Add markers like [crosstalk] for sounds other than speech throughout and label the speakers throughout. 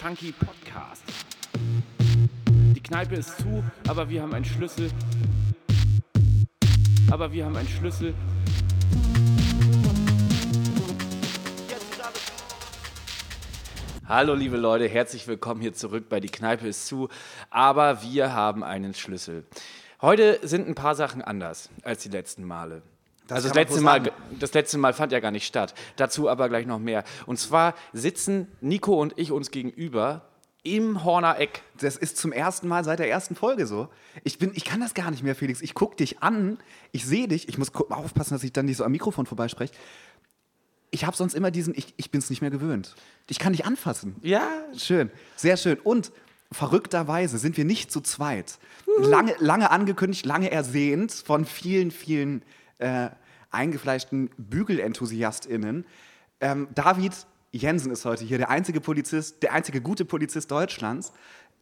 Speaker 1: Funky Podcast. Die Kneipe ist zu, aber wir haben einen Schlüssel. Aber wir haben einen Schlüssel. Hallo liebe Leute, herzlich willkommen hier zurück bei Die Kneipe ist zu, aber wir haben einen Schlüssel. Heute sind ein paar Sachen anders als die letzten Male. Also das
Speaker 2: kann man
Speaker 1: letzte, Mal,
Speaker 2: sagen.
Speaker 1: das letzte Mal fand ja gar nicht statt. Dazu aber gleich noch mehr. Und zwar sitzen Nico und ich uns gegenüber im Horner Eck.
Speaker 2: Das ist zum ersten Mal seit der ersten Folge so. Ich, bin, ich kann das gar nicht mehr, Felix. Ich gucke dich an, ich sehe dich. Ich muss aufpassen, dass ich dann nicht so am Mikrofon vorbeispreche. Ich habe sonst immer diesen, ich, ich bin es nicht mehr gewöhnt. Ich kann dich anfassen.
Speaker 1: Ja,
Speaker 2: Schön, sehr schön. Und verrückterweise sind wir nicht zu zweit. Lange, lange angekündigt, lange ersehnt von vielen, vielen äh, eingefleischten BügelenthusiastInnen. Ähm, David Jensen ist heute hier, der einzige Polizist, der einzige gute Polizist Deutschlands,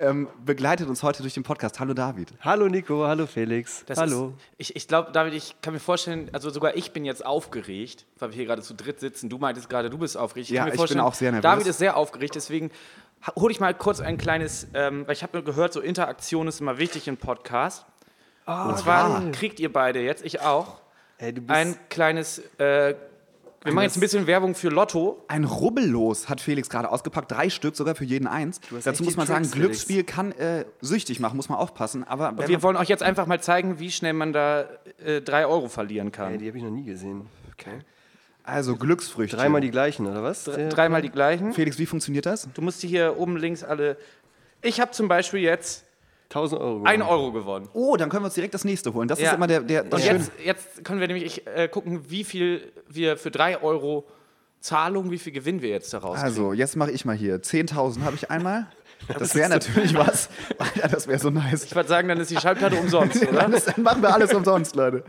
Speaker 2: ähm, begleitet uns heute durch den Podcast. Hallo David.
Speaker 3: Hallo Nico, hallo Felix.
Speaker 1: Das
Speaker 3: hallo.
Speaker 1: Ist, ich ich glaube, David, ich kann mir vorstellen, also sogar ich bin jetzt aufgeregt, weil wir hier gerade zu dritt sitzen. Du meintest gerade, du bist aufgeregt.
Speaker 2: Ja,
Speaker 1: kann mir
Speaker 2: ich bin
Speaker 1: vorstellen,
Speaker 2: auch sehr nervös.
Speaker 1: David ist sehr aufgeregt, deswegen hole ich mal kurz ein kleines, ähm, weil ich habe gehört, so Interaktion ist immer wichtig im Podcast. Und zwar kriegt ihr beide jetzt, ich auch,
Speaker 3: Ey, du bist
Speaker 1: ein kleines, äh, wir machen jetzt ein bisschen Werbung für Lotto.
Speaker 2: Ein Rubbellos hat Felix gerade ausgepackt, drei Stück, sogar für jeden eins. Dazu muss man sagen,
Speaker 3: Tricks, Felix.
Speaker 2: Glücksspiel kann äh, süchtig machen, muss man aufpassen. Aber
Speaker 1: Wir
Speaker 2: man,
Speaker 1: wollen euch jetzt einfach mal zeigen, wie schnell man da äh, drei Euro verlieren kann.
Speaker 3: Ey, die habe ich noch nie gesehen. Okay.
Speaker 2: also Glücksfrüchte.
Speaker 3: Dreimal die gleichen, oder was? Der-
Speaker 1: Dreimal die gleichen.
Speaker 2: Felix, wie funktioniert das?
Speaker 1: Du musst die hier oben links alle. Ich habe zum Beispiel jetzt
Speaker 3: 1000 Euro.
Speaker 1: ein Euro gewonnen.
Speaker 2: Oh, dann können wir uns direkt das nächste holen. Das
Speaker 1: Ja.
Speaker 2: ist immer der, der
Speaker 1: Und jetzt, jetzt können wir nämlich äh, gucken, wie viel wir für drei Euro Zahlung, wie viel Gewinn wir jetzt daraus
Speaker 2: Also, jetzt mache ich mal hier. 10.000 habe ich einmal. [laughs] Das wäre natürlich [laughs] was. Alter, das wäre so nice.
Speaker 1: Ich würde sagen, dann ist die Schallplatte [laughs] umsonst, oder?
Speaker 2: Dann, ist, dann machen wir alles umsonst, Leute.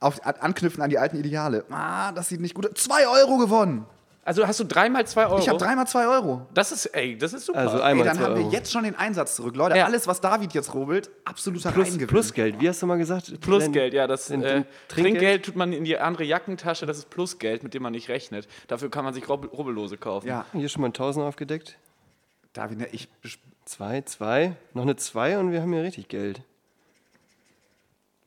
Speaker 2: Auf, an, anknüpfen an die alten Ideale. Ah, das sieht nicht gut aus. 2 Euro gewonnen.
Speaker 1: Also hast du dreimal zwei Euro?
Speaker 2: Ich habe dreimal 2 Euro.
Speaker 1: Das ist, ey, das ist super.
Speaker 3: Also
Speaker 2: Ey,
Speaker 3: einmal
Speaker 2: dann
Speaker 3: zwei
Speaker 2: haben wir
Speaker 3: Euro.
Speaker 2: jetzt schon den Einsatz zurück. Leute,
Speaker 1: Ja.
Speaker 2: alles, was David jetzt rubbelt, absoluter
Speaker 3: Plus,
Speaker 2: Reingewinn.
Speaker 3: Plusgeld, wie hast du mal gesagt?
Speaker 1: Plusgeld, ja. Das
Speaker 3: Den-
Speaker 1: äh, Trinkgeld?
Speaker 3: Trinkgeld?
Speaker 1: tut man in die andere Jackentasche, das ist Plusgeld, mit dem man nicht rechnet. Dafür kann man sich Rubbel Rubbellose kaufen.
Speaker 2: Ja,
Speaker 3: Hier schon mal ein 1000 aufgedeckt.
Speaker 2: David, ne, ich.
Speaker 3: Zwei, zwei, noch eine zwei und wir haben hier richtig Geld.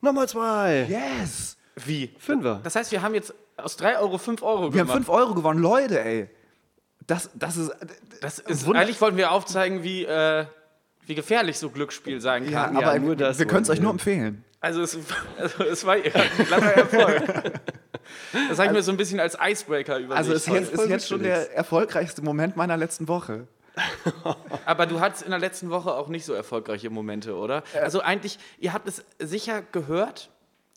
Speaker 3: Nochmal zwei.
Speaker 2: Yes!
Speaker 1: Wie?
Speaker 3: Fünfer.
Speaker 1: Das heißt, wir haben jetzt aus drei Euro fünf Euro
Speaker 2: Wir haben
Speaker 1: gemacht.
Speaker 2: 5 Euro gewonnen. Leute, ey. Das, das ist.
Speaker 1: Das ist, eigentlich wollten wir aufzeigen, wie, äh, wie gefährlich so Glücksspiel sein
Speaker 2: Ja,
Speaker 1: kann.
Speaker 2: aber
Speaker 3: nur das
Speaker 2: wir können es euch nur
Speaker 3: wir.
Speaker 2: empfehlen.
Speaker 1: Also, es, [laughs] also es war ja ein klarer Erfolg. Das habe ich mir so ein bisschen als Icebreaker überlegt.
Speaker 2: Also, es ist jetzt, ist jetzt schon der erfolgreichste Moment meiner letzten Woche. [laughs]
Speaker 1: aber du hattest in der letzten Woche auch nicht so erfolgreiche Momente, oder? Also eigentlich, ihr habt es sicher gehört.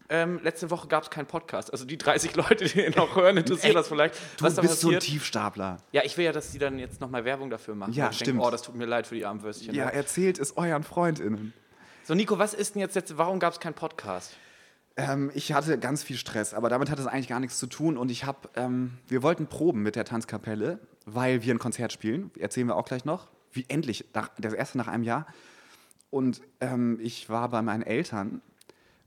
Speaker 1: Ähm, letzte Woche gab es keinen Podcast. Also die 30 Leute, die ihn noch hören, interessiert das vielleicht.
Speaker 2: Du
Speaker 1: was
Speaker 2: bist so ein. Tiefstapler.
Speaker 1: ja, ich will ja, dass die dann jetzt nochmal Werbung dafür machen.
Speaker 2: Ja, stimmt.
Speaker 1: Denke, oh, das tut mir leid für die armen Würstchen.
Speaker 2: Ja, erzählt es euren FreundInnen.
Speaker 1: So, Nico, was ist denn jetzt, jetzt warum gab es keinen Podcast?
Speaker 2: Ähm, ich hatte ganz viel Stress, aber damit hat es eigentlich gar nichts zu tun. Und ich habe, ähm, wir wollten proben mit der Tanzkapelle, weil wir ein Konzert spielen. Erzählen wir auch gleich noch. Wie endlich, nach, das erste nach einem Jahr. Und ähm, ich war bei meinen Eltern,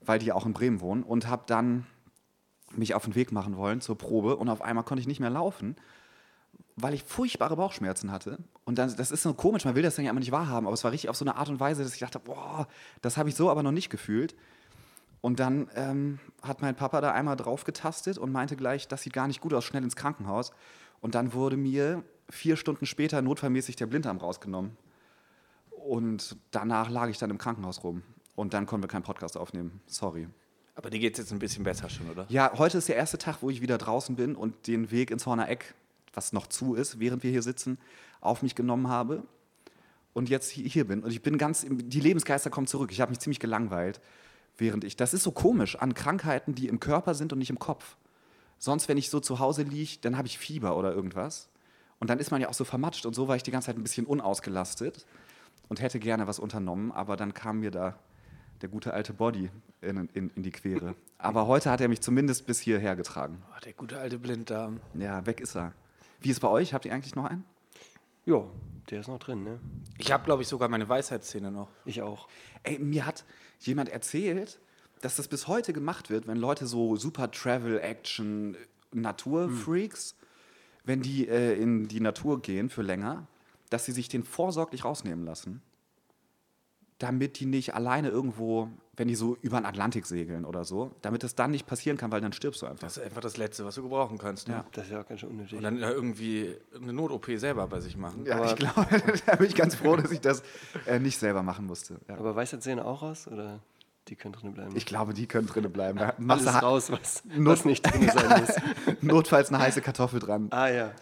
Speaker 2: weil die auch in Bremen wohnen, und habe dann mich auf den Weg machen wollen zur Probe. Und auf einmal konnte ich nicht mehr laufen, weil ich furchtbare Bauchschmerzen hatte. Und dann, das ist so komisch, man will das dann ja immer nicht wahrhaben, aber es war richtig auf so eine Art und Weise, dass ich dachte, boah, das habe ich so aber noch nicht gefühlt. Und dann ähm, hat mein Papa da einmal drauf getastet und meinte gleich, das sieht gar nicht gut aus, schnell ins Krankenhaus. Und dann wurde mir vier Stunden später notfallmäßig der Blinddarm rausgenommen. Und danach lag ich dann im Krankenhaus rum. Und dann konnten wir keinen Podcast aufnehmen. Sorry.
Speaker 1: Aber dir geht es jetzt ein bisschen besser schon, oder?
Speaker 2: Ja, heute ist der erste Tag, wo ich wieder draußen bin und den Weg ins Horner Eck, was noch zu ist, während wir hier sitzen, auf mich genommen habe. Und jetzt hi- hier bin. Und ich bin ganz, die Lebensgeister kommen zurück. Ich habe mich ziemlich gelangweilt, während ich, das ist so komisch, an Krankheiten, die im Körper sind und nicht im Kopf. Sonst, wenn ich so zu Hause liege, dann habe ich Fieber oder irgendwas. Und dann ist man ja auch so vermatscht. Und so war ich die ganze Zeit ein bisschen unausgelastet und hätte gerne was unternommen. Aber dann kam mir da der gute alte Body in, in, in die Quere. Aber heute hat er mich zumindest bis hierher getragen.
Speaker 1: Oh, der gute alte Blinddarm.
Speaker 2: Ja, weg ist er. Wie ist es bei euch? Habt ihr eigentlich noch einen?
Speaker 3: Ja, der ist noch drin, ne?
Speaker 1: Ich habe, glaube ich, sogar meine Weisheitszähne noch.
Speaker 3: Ich auch.
Speaker 2: Ey, mir hat jemand erzählt, dass das bis heute gemacht wird, wenn Leute so super Travel, Action, Naturfreaks, wenn die äh, in die Natur gehen für länger, dass sie sich den vorsorglich rausnehmen lassen, damit die nicht alleine irgendwo, wenn die so über den Atlantik segeln oder so, damit es dann nicht passieren kann, weil dann stirbst du einfach.
Speaker 1: Das ist einfach das Letzte, was du gebrauchen kannst. Ne?
Speaker 2: Ja.
Speaker 3: Das ist ja auch ganz schön unnötig.
Speaker 1: Und dann ja irgendwie eine Not-OP selber bei sich machen.
Speaker 2: Ja,
Speaker 3: Aber-
Speaker 2: ich glaube, [laughs] da bin ich ganz froh, dass ich das äh, nicht selber machen musste. Ja.
Speaker 3: Aber Weisheitszähne auch raus oder die können drin bleiben?
Speaker 2: Ich glaube, die können drinnen bleiben. Da machst
Speaker 3: Alles
Speaker 2: du
Speaker 3: raus, was,
Speaker 2: Not-
Speaker 3: was nicht drin sein [laughs] muss.
Speaker 2: notfalls eine heiße Kartoffel dran.
Speaker 3: Ah ja.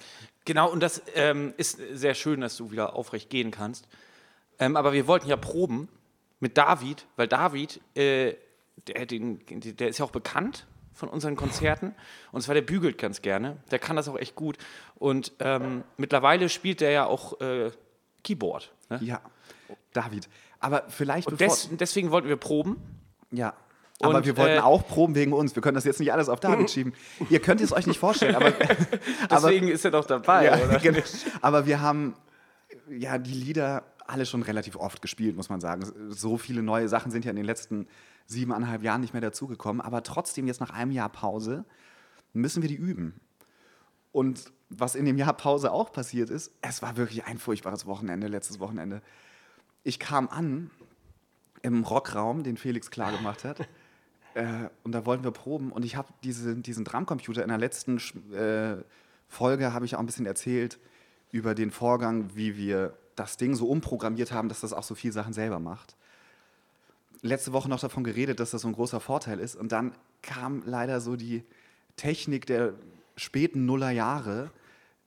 Speaker 1: Genau, und das ähm, ist sehr schön, dass du wieder aufrecht gehen kannst. Ähm, aber wir wollten ja proben mit David, weil David, äh, der, den, der ist ja auch bekannt von unseren Konzerten. Und zwar der bügelt ganz gerne. Der kann das auch echt gut. Und ähm, mittlerweile spielt der ja auch äh, Keyboard. Ne?
Speaker 2: Ja, David. Aber vielleicht
Speaker 1: Und des, deswegen wollten wir proben.
Speaker 2: Ja. Aber
Speaker 1: Und,
Speaker 2: wir wollten
Speaker 1: äh,
Speaker 2: auch proben wegen uns. Wir können das jetzt nicht alles auf David [laughs] schieben. Ihr könnt es euch nicht vorstellen, aber, [laughs] aber,
Speaker 1: Deswegen ist er doch dabei,
Speaker 2: ja,
Speaker 1: oder? [laughs]
Speaker 2: genau. aber wir haben ja die Lieder alle schon relativ oft gespielt, muss man sagen. So viele neue Sachen sind ja in den letzten siebeneinhalb Jahren nicht mehr dazugekommen. Aber trotzdem, jetzt nach einem Jahr Pause, müssen wir die üben. Und was in dem Jahr Pause auch passiert ist, es war wirklich ein furchtbares Wochenende, letztes Wochenende. Ich kam an im Rockraum, den Felix klar gemacht hat. äh, und da wollten wir proben. Und ich habe diese, diesen Drumcomputer in der letzten äh, Folge, habe ich auch ein bisschen erzählt über den Vorgang, wie wir das Ding so umprogrammiert haben, dass das auch so viele Sachen selber macht. Letzte Woche noch davon geredet, dass das so ein großer Vorteil ist. Und dann kam leider so die Technik der späten Nullerjahre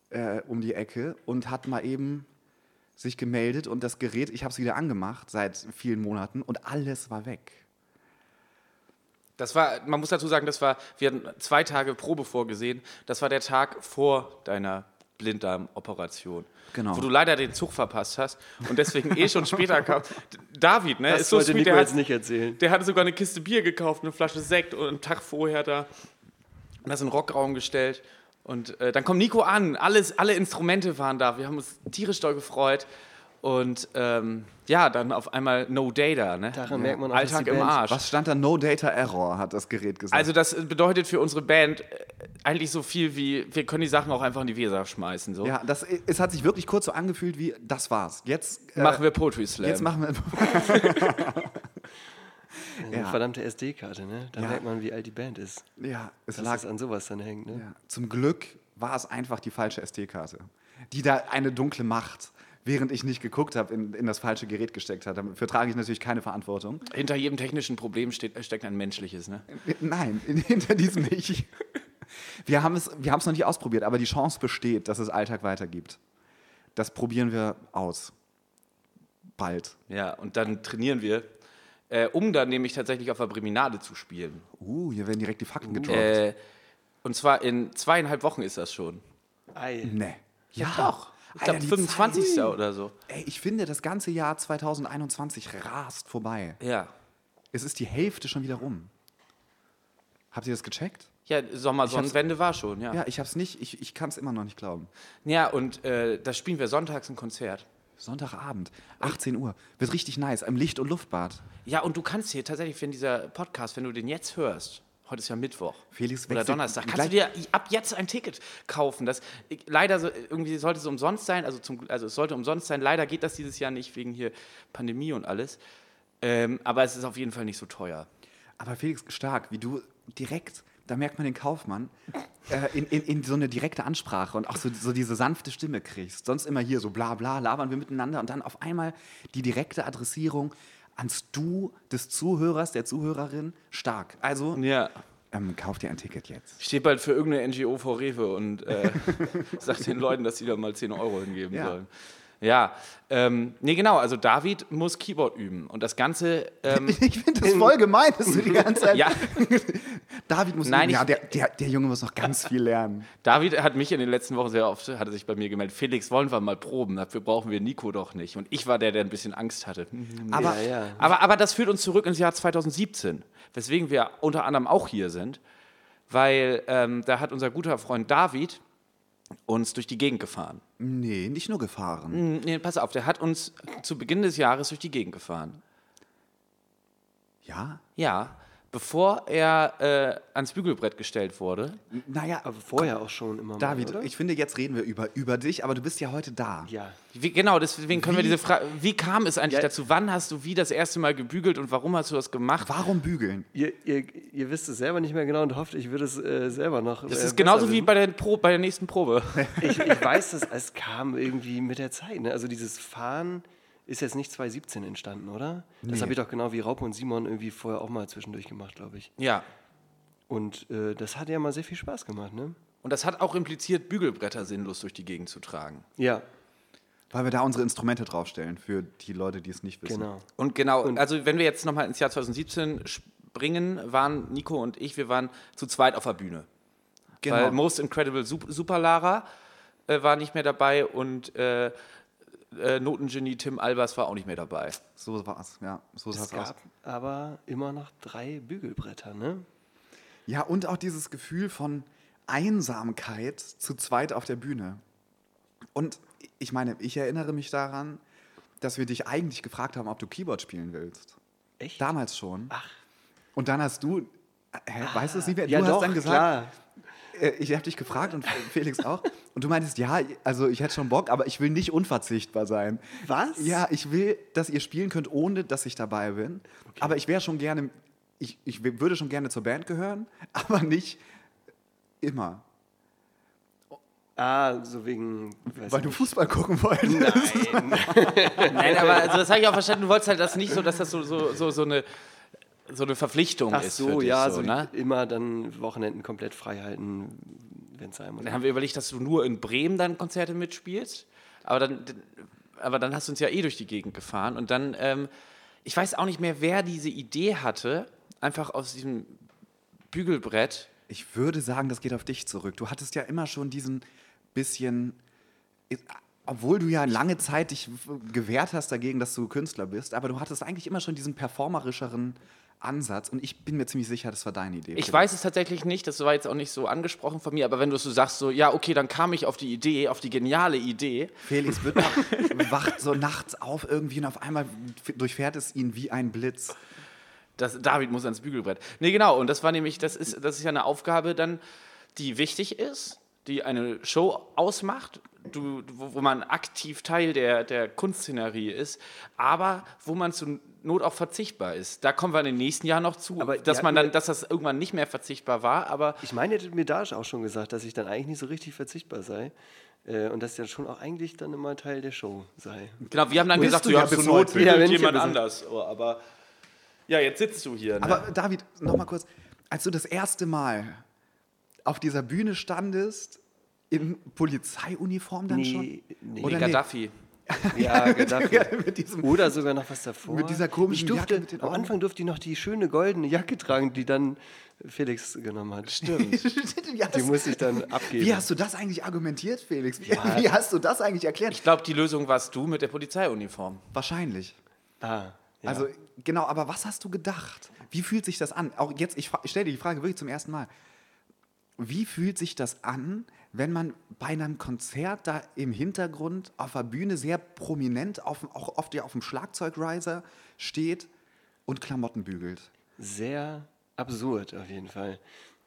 Speaker 2: äh, um die Ecke und hat mal eben sich gemeldet und das Gerät, ich habe es wieder angemacht seit vielen Monaten und alles war weg.
Speaker 1: Das war, man muss dazu sagen, das war, wir hatten zwei Tage Probe vorgesehen. Das war der Tag vor deiner Blinddarmoperation.
Speaker 2: Genau.
Speaker 1: Wo du leider den Zug verpasst hast und deswegen eh schon später kam. [laughs] David, ne,
Speaker 3: Das
Speaker 1: ist so sweet,
Speaker 3: Nico
Speaker 1: der
Speaker 3: jetzt
Speaker 1: hat,
Speaker 3: nicht erzählen.
Speaker 1: der hatte sogar eine Kiste Bier gekauft, eine Flasche Sekt und einen Tag vorher da und das in den Rockraum gestellt. Und äh, dann kommt Nico an, alles, alle Instrumente waren da. Wir haben uns tierisch doll gefreut. Und ähm, ja, dann auf einmal No Data, ne?
Speaker 3: Daran merkt man auch,
Speaker 1: Alltag
Speaker 3: die
Speaker 1: im
Speaker 3: Band-
Speaker 1: Arsch.
Speaker 2: Was stand da? No Data Error, hat das Gerät gesagt.
Speaker 1: Also das bedeutet für unsere Band äh, eigentlich so viel wie, wir können die Sachen auch einfach in die Weser schmeißen. So.
Speaker 2: ja, das, es hat sich wirklich kurz so angefühlt wie, das war's. Jetzt, äh,
Speaker 1: Machen wir Poetry Slam.
Speaker 2: jetzt machen wir. [laughs]
Speaker 3: Eine
Speaker 2: Ja.
Speaker 3: verdammte SD-Karte, ne? Da
Speaker 2: Ja.
Speaker 3: merkt man, wie alt die Band ist.
Speaker 2: ja, es
Speaker 3: Dass
Speaker 2: lag.
Speaker 3: es an sowas dann hängt, ne?
Speaker 2: Ja. Zum Glück war es einfach die falsche SD-Karte, die da eine dunkle Macht, während ich nicht geguckt habe, in, in das falsche Gerät gesteckt hat. Dafür trage ich natürlich keine Verantwortung.
Speaker 1: Hinter jedem technischen Problem steht, steckt ein menschliches. Ne?
Speaker 2: Nein, in- [laughs] hinter diesem nicht. Wir haben es wir haben es noch nicht ausprobiert, aber die Chance besteht, dass es Alltag weitergibt. Das probieren wir aus. Bald.
Speaker 1: Ja, und dann trainieren wir, äh, um dann nämlich tatsächlich auf der Breminade zu spielen.
Speaker 2: Uh, hier werden direkt die Fakten gedroppt.
Speaker 1: Äh, und zwar in zweieinhalb Wochen ist das schon.
Speaker 3: Ei.
Speaker 2: nee.
Speaker 1: Ja, doch. Ich glaube
Speaker 2: die
Speaker 1: 25.
Speaker 2: Zeit.
Speaker 1: oder so.
Speaker 2: Ey, ich finde, das ganze Jahr 2021 rast vorbei.
Speaker 1: Ja.
Speaker 2: Es ist die Hälfte schon wieder rum. Habt ihr das gecheckt?
Speaker 1: Ja, Sommersonnenwende war schon, ja.
Speaker 2: Ja, ich hab's nicht, ich, ich kann es immer noch nicht glauben.
Speaker 1: Ja, und äh, da spielen wir sonntags ein Konzert.
Speaker 2: Sonntagabend, 18 Uhr. Wird richtig nice, im Licht- und Luftbad.
Speaker 1: Ja, und du kannst hier tatsächlich, wenn dieser Podcast, wenn du den jetzt hörst, heute ist ja Mittwoch.
Speaker 2: Felix
Speaker 1: Oder Donnerstag, kannst du dir ab jetzt ein Ticket kaufen. Das, leider, so, irgendwie sollte es umsonst sein, also, zum, also es sollte umsonst sein. Leider geht das dieses Jahr nicht wegen hier Pandemie und alles. Ähm, aber es ist auf jeden Fall nicht so teuer.
Speaker 2: Aber Felix, stark, wie du direkt, da merkt man den Kaufmann, äh, in, in, in so eine direkte Ansprache und auch so, so diese sanfte Stimme kriegst. Sonst immer hier so bla bla, labern wir miteinander und dann auf einmal die direkte Adressierung ans Du des Zuhörers, der Zuhörerin, stark. Also,
Speaker 1: Ja.
Speaker 2: ähm, kauf dir ein Ticket jetzt.
Speaker 1: Ich stehe bald für irgendeine NGO vor Rewe und äh, [laughs] sag den Leuten, dass sie da mal 10 Euro hingeben
Speaker 2: Ja.
Speaker 1: sollen. Ja, ähm, nee, genau, also David muss Keyboard üben und das Ganze. Ähm, [laughs]
Speaker 2: Ich finde das voll gemein, dass du die ganze Zeit.
Speaker 1: ja, [laughs]
Speaker 2: David muss
Speaker 1: Nein,
Speaker 2: üben. ja, der, der, der Junge muss noch ganz viel lernen.
Speaker 1: David hat mich in den letzten Wochen sehr oft, hat er sich bei mir gemeldet, Felix, wollen wir mal proben? Dafür brauchen wir Nico doch nicht. Und ich war der, der ein bisschen Angst hatte.
Speaker 2: Aber
Speaker 3: ja, ja.
Speaker 1: Aber, aber das führt uns zurück ins Jahr 2017, weswegen wir unter anderem auch hier sind, weil ähm, da hat unser guter Freund David uns durch die Gegend gefahren.
Speaker 2: nee, nicht nur gefahren.
Speaker 1: Hm, Nee, pass auf, der hat uns zu Beginn des Jahres durch die Gegend gefahren.
Speaker 2: Ja?
Speaker 1: Ja, bevor er äh, ans Bügelbrett gestellt wurde.
Speaker 2: Naja,
Speaker 3: Aber vorher auch schon immer
Speaker 2: David,
Speaker 3: mal, oder?
Speaker 2: ich finde, jetzt reden wir über, über dich, aber du bist ja heute da.
Speaker 3: Ja.
Speaker 1: Wie, genau, deswegen können wir
Speaker 2: Wie-
Speaker 1: diese Frage. Wie kam es eigentlich
Speaker 3: Ja.
Speaker 1: dazu? Wann hast du wie das erste Mal gebügelt und warum hast du das gemacht?
Speaker 2: Warum bügeln?
Speaker 3: Ihr, ihr, ihr wisst es selber nicht mehr genau und hofft, ich würde es äh, selber noch.
Speaker 1: Das
Speaker 3: äh,
Speaker 1: ist genauso wie bei der, Pro, bei der nächsten Probe.
Speaker 3: Ich, ich weiß, dass es kam irgendwie mit der Zeit. Ne? Also dieses Fahren ist jetzt nicht 2017 entstanden, oder? Das
Speaker 2: Nee.
Speaker 3: habe ich doch genau wie Raupe und Simon irgendwie vorher auch mal zwischendurch gemacht, glaube ich.
Speaker 1: ja.
Speaker 3: Und äh, das hat ja mal sehr viel Spaß gemacht, ne?
Speaker 1: Und das hat auch impliziert, Bügelbretter sinnlos durch die Gegend zu tragen.
Speaker 3: Ja,
Speaker 2: Weil wir da unsere Instrumente draufstellen, für die Leute, die es nicht wissen.
Speaker 3: genau.
Speaker 1: Und genau, also wenn wir jetzt nochmal ins Jahr 2017 springen, waren Nico und ich, wir waren zu zweit auf der Bühne.
Speaker 2: Genau.
Speaker 1: Weil Most Incredible Sup- Super Lara äh, war nicht mehr dabei und äh, äh, Notengenie Tim Albers war auch nicht mehr dabei.
Speaker 2: So war es, ja. So sah
Speaker 3: Es
Speaker 2: es aus.
Speaker 3: gab aber immer noch drei Bügelbretter, ne?
Speaker 2: Ja, und auch dieses Gefühl von Einsamkeit zu zweit auf der Bühne. Und ich meine, ich erinnere mich daran, dass wir dich eigentlich gefragt haben, ob du Keyboard spielen willst.
Speaker 3: Echt?
Speaker 2: Damals schon.
Speaker 3: Ach.
Speaker 2: Und dann hast du, hä, weißt du es nicht mehr? Du
Speaker 3: ja,
Speaker 2: hast
Speaker 3: doch,
Speaker 2: dann gesagt,
Speaker 3: klar.
Speaker 2: Äh, ich habe dich gefragt und Felix auch. Und du meintest, ja, also ich hätte schon Bock, aber ich will nicht unverzichtbar sein.
Speaker 3: Was?
Speaker 2: Ja, ich will, dass ihr spielen könnt, ohne dass ich dabei bin. Aber ich wäre schon gerne, ich, ich würde schon gerne zur Band gehören, [laughs] aber nicht immer.
Speaker 3: Ah, so wegen. weiß
Speaker 2: Weil du
Speaker 3: nicht.
Speaker 2: Fußball gucken wolltest.
Speaker 1: Nein, [laughs] aber also das habe ich auch verstanden, du wolltest halt das nicht so, dass das so, so, so, so, eine, so eine Verpflichtung
Speaker 3: Ach
Speaker 1: ist.
Speaker 3: so,
Speaker 1: für dich,
Speaker 3: ja,
Speaker 1: so,
Speaker 3: so
Speaker 1: ne?
Speaker 3: immer dann Wochenenden komplett frei halten, wenn es sein muss.
Speaker 1: Dann haben wir überlegt, dass du nur in Bremen dann Konzerte mitspielst. Aber dann, aber dann hast du uns ja eh durch die Gegend gefahren. Und dann, ähm, ich weiß auch nicht mehr, wer diese Idee hatte, einfach aus diesem Bügelbrett.
Speaker 2: Ich würde sagen, das geht auf dich zurück. Du hattest ja immer schon diesen bisschen, obwohl du ja lange Zeit dich gewehrt hast dagegen, dass du Künstler bist, aber du hattest eigentlich immer schon diesen performerischeren Ansatz und ich bin mir ziemlich sicher, das war deine Idee.
Speaker 1: Ich weiß es tatsächlich nicht, das war jetzt auch nicht so angesprochen von mir, aber wenn du es so sagst, so, ja, okay, dann kam ich auf die Idee, auf die geniale Idee.
Speaker 2: Felix wird noch, [laughs] wacht so nachts auf irgendwie und auf einmal durchfährt es ihn wie ein Blitz.
Speaker 1: Das, David muss ans Bügelbrett. Nee, genau. Und das war nämlich, das ist, das ist ja eine Aufgabe dann, die wichtig ist, die eine Show ausmacht, du, wo, wo man aktiv Teil der, der Kunstszenerie ist, aber wo man zur Not auch verzichtbar ist. Da kommen wir in den nächsten Jahren noch zu,
Speaker 3: Aber
Speaker 1: dass man dann, dass das irgendwann nicht mehr verzichtbar war, aber
Speaker 3: Ich meine, ihr hättet mir da auch schon gesagt, dass ich dann eigentlich nicht so richtig verzichtbar sei. Äh, und dass ich dann schon auch eigentlich dann immer Teil der Show sei.
Speaker 1: genau, wir haben dann
Speaker 2: Bist
Speaker 1: gesagt,
Speaker 2: du ja
Speaker 1: ja, zur Not
Speaker 3: Ja, ich
Speaker 1: jemand
Speaker 3: ja bis-
Speaker 1: anders. Oh, aber ja, jetzt sitzt du hier. Ne?
Speaker 2: Aber David, noch mal kurz, als du das erste Mal auf dieser Bühne standest, in Polizeiuniform dann
Speaker 3: Nee,
Speaker 2: schon?
Speaker 3: nee.
Speaker 1: nee,
Speaker 2: Oder
Speaker 1: Gaddafi.
Speaker 3: Ja, Gaddafi.
Speaker 2: mit diesem
Speaker 3: Oder sogar noch was davor.
Speaker 2: Mit dieser komischen
Speaker 3: ich durfte,
Speaker 2: Jacke mit den
Speaker 3: Am. Anfang durfte ich noch die schöne goldene Jacke tragen, die dann Felix genommen hat. Stimmt. [laughs]
Speaker 2: Ja,
Speaker 3: Die musste ich dann abgeben.
Speaker 2: Wie hast du das eigentlich argumentiert, Felix? Wie,
Speaker 3: Ja.
Speaker 2: wie hast du das eigentlich erklärt?
Speaker 1: Ich glaube, die Lösung warst du mit der Polizeiuniform.
Speaker 2: Wahrscheinlich.
Speaker 3: ah, ja.
Speaker 2: Also, genau, aber was hast du gedacht? Wie fühlt sich das an? Auch jetzt, ich, ich stelle dir die Frage wirklich zum ersten Mal. Wie fühlt sich das an, wenn man bei einem Konzert da im Hintergrund auf der Bühne sehr prominent, auf, auch oft ja auf dem Schlagzeugriser steht und Klamotten bügelt?
Speaker 3: sehr absurd auf jeden Fall.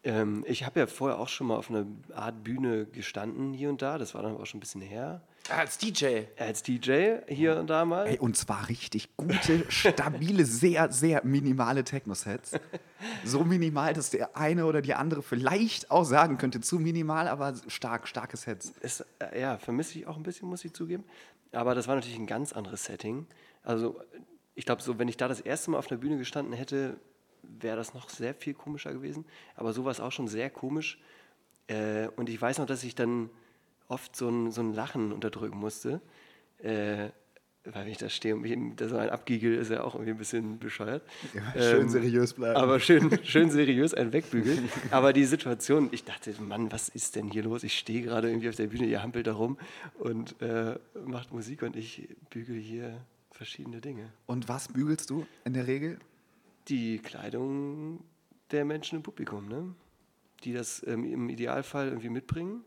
Speaker 3: Ähm, ich habe ja vorher auch schon mal auf einer Art Bühne gestanden, hier und da. Das war dann auch schon ein bisschen her.
Speaker 1: Als DJ.
Speaker 3: Als DJ hier und da mal.
Speaker 2: Ey, und zwar richtig gute, stabile, [laughs] sehr, sehr minimale Techno-Sets. So minimal, dass der eine oder die andere vielleicht auch sagen könnte, zu minimal, aber stark, starke Sets.
Speaker 3: Es, äh, ja, vermisse ich auch ein bisschen, muss ich zugeben. Aber das war natürlich ein ganz anderes Setting. Also, ich glaube, so, wenn ich da das erste Mal auf einer Bühne gestanden hätte, wäre das noch sehr viel komischer gewesen. Aber so war es auch schon sehr komisch. Äh, und ich weiß noch, dass ich dann oft so ein, so ein Lachen unterdrücken musste. Äh, weil wenn ich da stehe und mich da so ein abgiegel, ist ja auch irgendwie ein bisschen bescheuert.
Speaker 2: Ja, schön seriös bleiben.
Speaker 3: Aber schön, [laughs] schön seriös ein wegbügeln. Aber die Situation, ich dachte, Mann, was ist denn hier los? Ich stehe gerade irgendwie auf der Bühne, ihr hampelt da rum und äh, macht Musik und ich bügel hier verschiedene Dinge.
Speaker 2: Und was bügelst du in der Regel?
Speaker 3: Die Kleidung der Menschen im Publikum, ne? die das ähm, im Idealfall irgendwie mitbringen.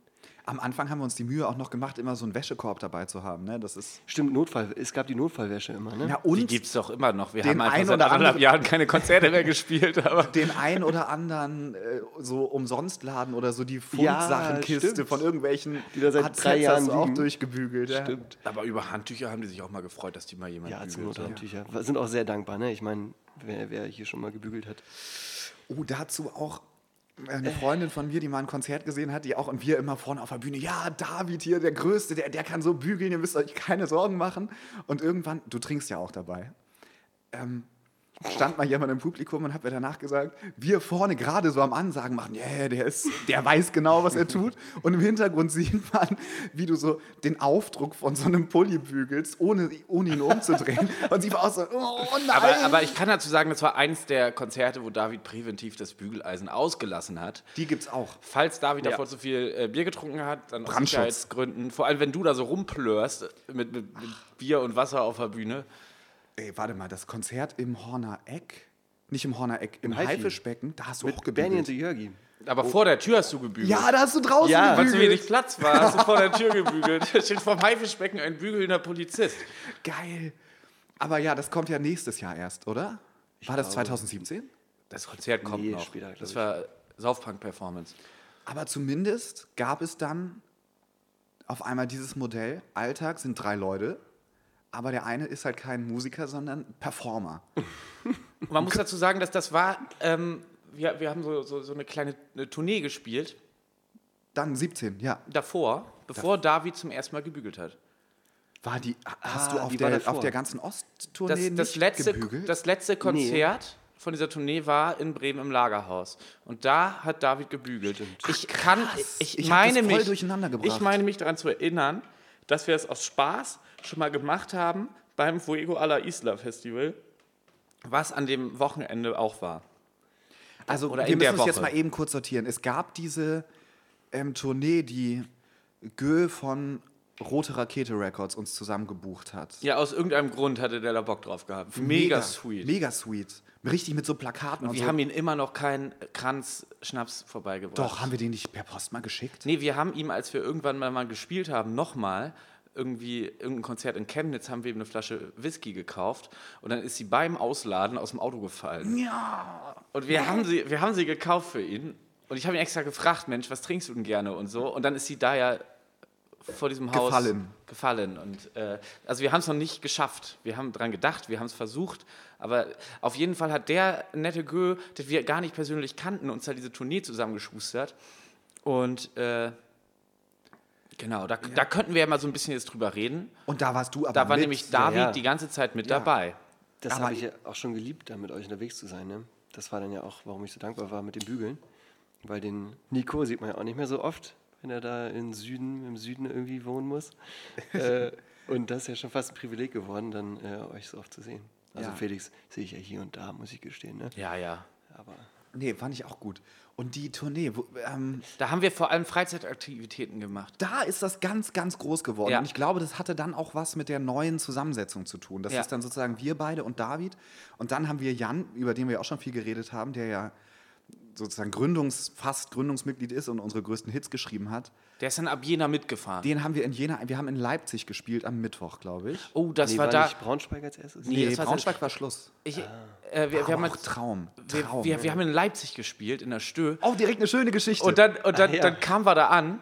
Speaker 2: Am Anfang haben wir uns die Mühe auch noch gemacht, immer so einen Wäschekorb dabei zu haben. Ne? Das ist
Speaker 3: Stimmt, Notfall. Es gab die Notfallwäsche immer, ne?
Speaker 2: ja,
Speaker 1: Die
Speaker 2: und
Speaker 1: gibt es doch immer noch. Wir haben einfach
Speaker 2: ein
Speaker 1: seit
Speaker 2: oder
Speaker 1: anderthalb Jahren keine Konzerte mehr [laughs] gespielt. Aber
Speaker 2: den ein oder anderen äh, so Umsonstladen oder so die
Speaker 3: Ja,
Speaker 2: Fundsachenkiste
Speaker 3: stimmt.
Speaker 2: von irgendwelchen
Speaker 3: Die da seit
Speaker 2: AZs
Speaker 3: drei Jahren
Speaker 2: auch
Speaker 3: liegen.
Speaker 2: durchgebügelt. Ja.
Speaker 3: Stimmt.
Speaker 1: Aber über Handtücher haben die sich auch mal gefreut, dass die mal jemand
Speaker 3: Ja,
Speaker 1: bügelt.
Speaker 3: Not Handtücher. Wir Sind auch sehr dankbar, ne? Ich meine, wer, wer hier schon mal gebügelt hat.
Speaker 2: Oh, dazu auch eine Freundin von mir, die mal ein Konzert gesehen hat, die auch und wir immer vorne auf der Bühne, ja, David hier, der Größte, der, der kann so bügeln, ihr müsst euch keine Sorgen machen. Und irgendwann, du trinkst ja auch dabei, ähm, stand mal jemand im Publikum und hat mir danach gesagt, wir vorne gerade so am Ansagen machen, yeah, der ist, der weiß genau, was er tut. Und im Hintergrund sieht man, wie du so den Aufdruck von so einem Pulli bügelst, ohne, ohne ihn umzudrehen. Und sie war auch so, oh nein.
Speaker 1: Aber, aber ich kann dazu sagen, das war eins der Konzerte, wo David präventiv das Bügeleisen ausgelassen hat.
Speaker 2: die gibt's auch.
Speaker 1: Falls David
Speaker 3: Ja.
Speaker 1: davor zu viel äh, Bier getrunken hat, dann aus. Sicherheitsgründen. Vor allem, wenn du da so rumplörst mit, mit, mit Bier und Wasser auf der Bühne.
Speaker 2: Ey, warte mal, das Konzert im Horner Eck, nicht im Horner Eck, im,
Speaker 3: Haifi.
Speaker 2: Haifischbecken, da hast du auch
Speaker 3: und
Speaker 2: gebügelt.
Speaker 3: the Jörgi.
Speaker 1: Aber vor der Tür hast du gebügelt.
Speaker 2: Ja, da hast du draußen
Speaker 3: Ja,
Speaker 1: Weil zu
Speaker 2: gebügelt.
Speaker 1: wenig Platz war, hast du vor der Tür [laughs] gebügelt. Da steht vorm Haifischbecken ein bügelnder Polizist.
Speaker 2: Geil. Aber ja, das kommt ja nächstes Jahr erst, oder? War das
Speaker 3: glaube-
Speaker 2: 2017?
Speaker 1: Das Konzert kommt
Speaker 3: Nee,
Speaker 1: noch.
Speaker 3: später,
Speaker 1: das
Speaker 3: ich.
Speaker 1: war Saufpunk-Performance.
Speaker 2: Aber zumindest gab es dann auf einmal dieses Modell. Alltag sind drei Leute, aber der eine ist halt kein Musiker, sondern Performer.
Speaker 1: Man muss dazu sagen, dass das war, ähm, wir, wir haben so, so, so eine kleine eine Tournee gespielt,
Speaker 2: Dann 17, ja.
Speaker 1: davor, bevor David zum ersten Mal gebügelt hat.
Speaker 2: War die, hast
Speaker 3: Ah,
Speaker 2: du auf der, auf der ganzen Osttournee
Speaker 1: Das, das,
Speaker 2: nicht
Speaker 1: letzte,
Speaker 2: gebügelt?
Speaker 1: das letzte Konzert von dieser Tournee war in Bremen im Lagerhaus. Und da hat David gebügelt. Ich kann, ich,
Speaker 2: Ich
Speaker 1: meine mich,
Speaker 2: durcheinander gebracht.
Speaker 1: ich meine mich daran zu erinnern, dass wir es aus Spaß schon mal gemacht haben beim Fuego a la Isla Festival, was an dem Wochenende auch war.
Speaker 2: Also
Speaker 1: Oder
Speaker 2: wir müssen es jetzt mal eben kurz sortieren. Es gab diese ähm, Tournee, die Gö von Rote Rakete Records uns zusammen gebucht hat.
Speaker 1: Ja, aus irgendeinem Grund hatte der da Bock drauf gehabt. Mega, sweet.
Speaker 2: Mega sweet. Richtig mit so Plakaten und,
Speaker 1: wir
Speaker 2: so.
Speaker 1: haben ihm immer noch keinen Kranz Schnaps vorbeigebracht.
Speaker 2: Doch, haben wir den nicht per Post mal geschickt?
Speaker 1: Nee, wir haben ihm, als wir irgendwann mal, mal gespielt haben, nochmal irgendwie irgendein Konzert in Chemnitz, haben wir ihm eine Flasche Whisky gekauft und dann ist sie beim Ausladen aus dem Auto gefallen.
Speaker 2: Ja.
Speaker 1: Und wir haben sie, wir haben sie gekauft für ihn und ich habe ihn extra gefragt, Mensch, was trinkst du denn gerne und so und dann ist sie da ja vor diesem Haus
Speaker 2: Gefallen.
Speaker 1: gefallen und äh, also wir haben es noch nicht geschafft. Wir haben dran gedacht, wir haben es versucht, aber auf jeden Fall hat der nette Gö, den wir gar nicht persönlich kannten, uns da diese Tournee zusammengeschustert und äh, Genau, da, da könnten wir ja mal so ein bisschen jetzt drüber reden.
Speaker 2: Und da warst du aber
Speaker 1: Da war
Speaker 2: mit.
Speaker 1: nämlich David
Speaker 3: ja.
Speaker 1: die ganze Zeit mit
Speaker 2: Ja.
Speaker 1: dabei.
Speaker 3: Das habe ich ja auch schon geliebt, da mit euch unterwegs zu sein. Ne? Das war dann ja auch, warum ich so dankbar war mit dem Bügeln. Weil den Nico sieht man ja auch nicht mehr so oft, wenn er da im Süden, im Süden irgendwie wohnen muss. äh, und das ist ja schon fast ein Privileg geworden, dann äh, euch so oft zu sehen. Also
Speaker 2: Ja.
Speaker 3: Felix sehe ich ja hier und da, muss ich gestehen. Ne?
Speaker 1: Ja, ja.
Speaker 3: Aber
Speaker 2: Nee, fand ich auch gut. Und die Tournee, wo, ähm,
Speaker 1: Da haben wir vor allem Freizeitaktivitäten gemacht.
Speaker 2: da ist das ganz, ganz groß geworden.
Speaker 1: Ja.
Speaker 2: Und ich glaube, das hatte dann auch was mit der neuen Zusammensetzung zu tun. Das
Speaker 1: Ja.
Speaker 2: ist dann sozusagen wir beide und David. Und dann haben wir Jan, über den wir auch schon viel geredet haben, der ja sozusagen Gründungs-, fast Gründungsmitglied ist und unsere größten Hits geschrieben hat.
Speaker 1: Der ist dann ab Jena mitgefahren.
Speaker 2: Den haben wir in Jena, wir haben in Leipzig gespielt am Mittwoch, glaube ich.
Speaker 1: oh, das
Speaker 3: nee,
Speaker 1: war
Speaker 3: war
Speaker 1: da.
Speaker 3: nicht Braunschweig als erstes?
Speaker 1: Nee,
Speaker 2: Nee,
Speaker 1: das war-
Speaker 2: Braunschweig war Schluss.
Speaker 1: Ich, äh, wir, wir, haben
Speaker 2: auch
Speaker 1: jetzt-
Speaker 2: Traum.
Speaker 1: wir,
Speaker 2: Traum.
Speaker 1: wir, wir haben in Leipzig gespielt, in der Stö.
Speaker 2: oh, direkt eine schöne Geschichte.
Speaker 1: Und dann, und dann,
Speaker 3: Ah, ja.
Speaker 1: dann kamen wir da an.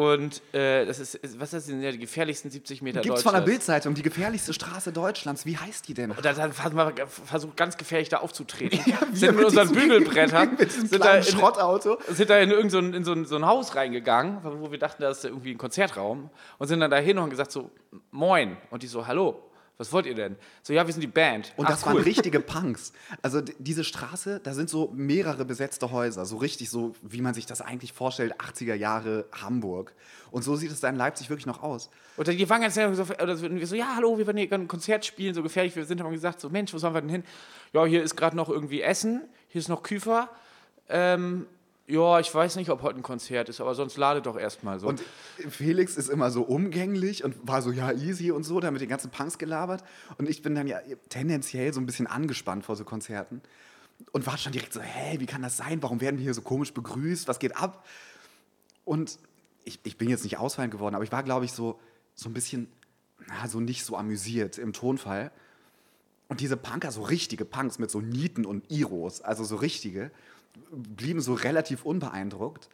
Speaker 1: Und äh, das ist, was ist das denn, ja, die gefährlichsten 70 Meter
Speaker 2: Gibt es von der. Bildzeitung die gefährlichste Straße Deutschlands. Wie heißt die denn?
Speaker 1: Und dann, haben wir versucht, ganz gefährlich da aufzutreten.
Speaker 2: wir
Speaker 1: sind mit unseren Bügelbrettern, [laughs] sind da in,
Speaker 2: Schrottauto.
Speaker 1: sind da in irgend so ein, in so ein, so ein Haus reingegangen, wo wir dachten, da ist irgendwie ein Konzertraum. Und sind dann dahin und haben gesagt so, moin. Und die so, hallo, was wollt ihr denn? So, ja, wir sind die Band.
Speaker 2: Und
Speaker 1: Ach,
Speaker 2: das waren richtige [laughs] Punks. Also diese Straße, da sind so mehrere besetzte Häuser, so richtig so, wie man sich das eigentlich vorstellt, 80er Jahre Hamburg. Und so sieht es da in Leipzig wirklich noch aus.
Speaker 1: Und dann, die waren ganz so, oder so, ja, hallo, wir wollen hier ein Konzert spielen, so gefährlich wir sind, haben gesagt, so, Mensch, wo sollen wir denn hin? Ja, hier ist gerade noch irgendwie Essen, hier ist noch Küfer. Ähm, ja, ich weiß nicht, ob heute ein Konzert ist, aber sonst lade doch erstmal so.
Speaker 2: Und Felix ist immer so umgänglich und war so, ja, easy und so, da mit den ganzen Punks gelabert. Und ich bin dann ja tendenziell so ein bisschen angespannt vor so Konzerten. Und war schon direkt so, hä, wie kann das sein? Warum werden wir hier so komisch begrüßt? Was geht ab? Und ich, ich bin jetzt nicht ausfallend geworden, aber ich war, glaube ich, so, so ein bisschen, na, so nicht so amüsiert im Tonfall. Und diese Punker, so richtige Punks mit so Nieten und Iros, also so richtige, blieben so relativ unbeeindruckt,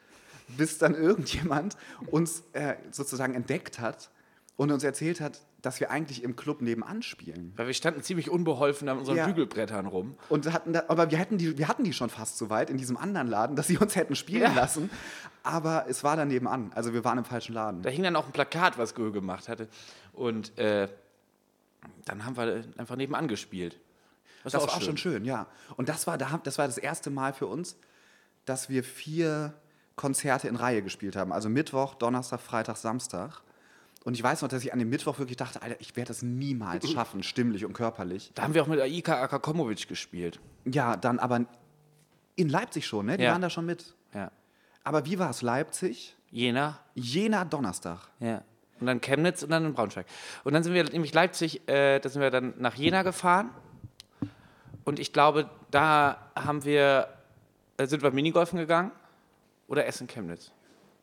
Speaker 2: bis dann irgendjemand uns äh, sozusagen entdeckt hat und uns erzählt hat, dass wir eigentlich im Club nebenan spielen.
Speaker 1: Weil wir standen ziemlich unbeholfen an unseren
Speaker 2: Ja.
Speaker 1: Bügelbrettern rum.
Speaker 2: Und hatten da, aber wir, hätten die, wir hatten die schon fast so weit in diesem anderen Laden, dass sie uns hätten spielen
Speaker 1: Ja.
Speaker 2: lassen. Aber es war dann nebenan. Also wir waren im falschen Laden.
Speaker 1: Da hing dann auch ein Plakat, was Göhe gemacht hatte. Und äh, dann haben wir einfach nebenan gespielt.
Speaker 2: Das war auch schon schön, ja. Und das war, da, das war das erste Mal für uns, dass wir vier Konzerte in Reihe gespielt haben. Also Mittwoch, Donnerstag, Freitag, Samstag. Und ich weiß noch, dass ich an dem Mittwoch wirklich dachte, Alter, ich werde das niemals [laughs] schaffen, stimmlich und körperlich.
Speaker 1: Da haben wir auch mit Aika Akakomovic gespielt.
Speaker 2: Ja, dann aber in Leipzig schon, ne? Die
Speaker 1: Ja.
Speaker 2: waren da schon mit.
Speaker 1: Ja.
Speaker 2: Aber wie war es? Leipzig?
Speaker 1: Jena.
Speaker 2: Jena Donnerstag.
Speaker 1: Ja. Und dann Chemnitz und dann in Braunschweig. Und dann sind wir nämlich Leipzig, äh, da sind wir dann nach Jena gefahren. Und ich glaube, da haben wir, äh, sind wir Minigolfen gegangen oder Essen Chemnitz.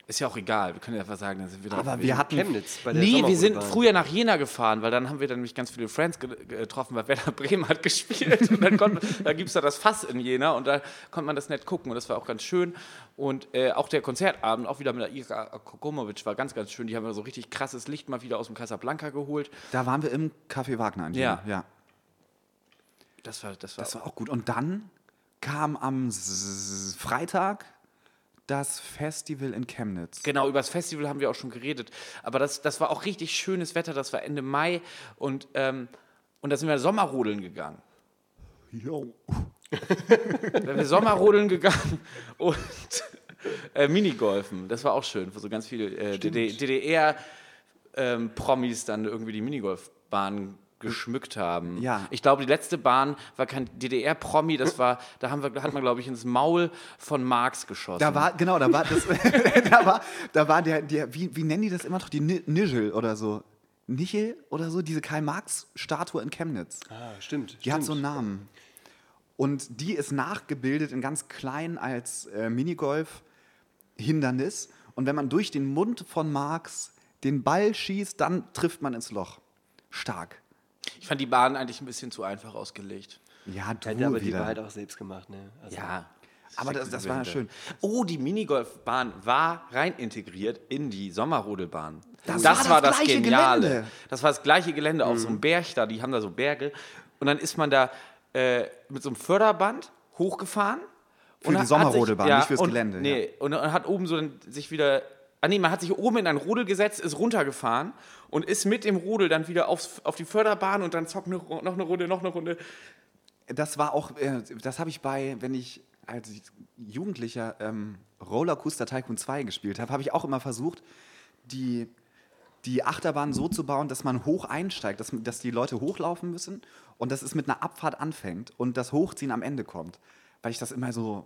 Speaker 1: Ist ja auch egal, wir können ja einfach sagen, dann sind wir da.
Speaker 2: Aber wir hatten
Speaker 3: Chemnitz bei der
Speaker 1: Nee, wir sind früher nach Jena gefahren, weil dann haben wir dann nämlich ganz viele Friends ge getroffen, weil Werder Bremen hat [laughs] gespielt. Und dann konnte, da gibt es da das Fass in Jena und da konnte man das nett gucken und das war auch ganz schön. Und äh, auch der Konzertabend, auch wieder mit der Ika Kokomovic, war ganz, ganz schön. Die haben ja so richtig krasses Licht mal wieder aus dem Casablanca geholt.
Speaker 2: Da waren wir im Café Wagner in
Speaker 1: Ja.
Speaker 2: Jena. ja.
Speaker 1: Das war, das war,
Speaker 2: Das war auch gut. Und dann kam am S- Freitag das Festival in Chemnitz.
Speaker 1: Genau, über das Festival haben wir auch schon geredet. Aber das, das war auch richtig schönes Wetter, das war Ende Mai und, ähm, und da sind wir Sommerrodeln gegangen.
Speaker 2: Jo.
Speaker 1: Da sind wir Sommerrodeln gegangen und [laughs] äh, Minigolfen. Das war auch schön, wo so ganz viele äh, DDR-Promis dann irgendwie die Minigolfbahn geschmückt haben.
Speaker 2: Ja.
Speaker 1: Ich glaube, die letzte Bahn war kein DDR-Promi, das war, da haben wir, hat man, glaube ich, ins Maul von Marx geschossen.
Speaker 2: Da war, genau, da war das, [laughs] da war, da war der, der wie, wie nennen die das immer noch? Die Ni- Nigel oder so. Nichel oder so, diese Karl-Marx-Statue in Chemnitz.
Speaker 3: Ah, stimmt.
Speaker 2: Die hat so einen Namen. Und die ist nachgebildet in ganz klein als äh, Minigolf-Hindernis. Und wenn man durch den Mund von Marx den Ball schießt, dann trifft man ins Loch. Stark.
Speaker 1: Ich fand die Bahn eigentlich ein bisschen zu einfach ausgelegt.
Speaker 2: Ja, du
Speaker 3: Ja, aber die
Speaker 2: wieder.
Speaker 3: war halt auch selbst gemacht, ne? Also,
Speaker 1: Ja.
Speaker 2: aber das, das war ja schön.
Speaker 1: Oh, die Minigolfbahn war rein integriert in die Sommerrodelbahn.
Speaker 2: Das war das gleiche
Speaker 1: Geniale.
Speaker 2: Gelände. Mhm.
Speaker 1: Das war das gleiche Gelände auf so einem Berg da. Die haben da so Berge. Und dann ist man da äh, mit so einem Förderband hochgefahren.
Speaker 2: Für
Speaker 1: und
Speaker 2: die
Speaker 1: hat
Speaker 2: Sommerrodelbahn,
Speaker 1: sich,
Speaker 2: nicht fürs
Speaker 1: und,
Speaker 2: Gelände,
Speaker 1: Nee, und, und hat oben so dann sich wieder. Ah nee, man hat sich oben in ein Rudel gesetzt, ist runtergefahren und ist mit dem Rudel dann wieder aufs, auf die Förderbahn und dann zockt eine, noch eine Runde, noch eine Runde.
Speaker 2: Das war auch, äh, das habe ich bei, wenn ich als Jugendlicher ähm, Rollercoaster Tycoon 2 gespielt habe, habe ich auch immer versucht, die, die Achterbahn so zu bauen, dass man hoch einsteigt, dass, dass die Leute hochlaufen müssen und dass es mit einer Abfahrt anfängt und das Hochziehen am Ende kommt. Weil ich das immer so,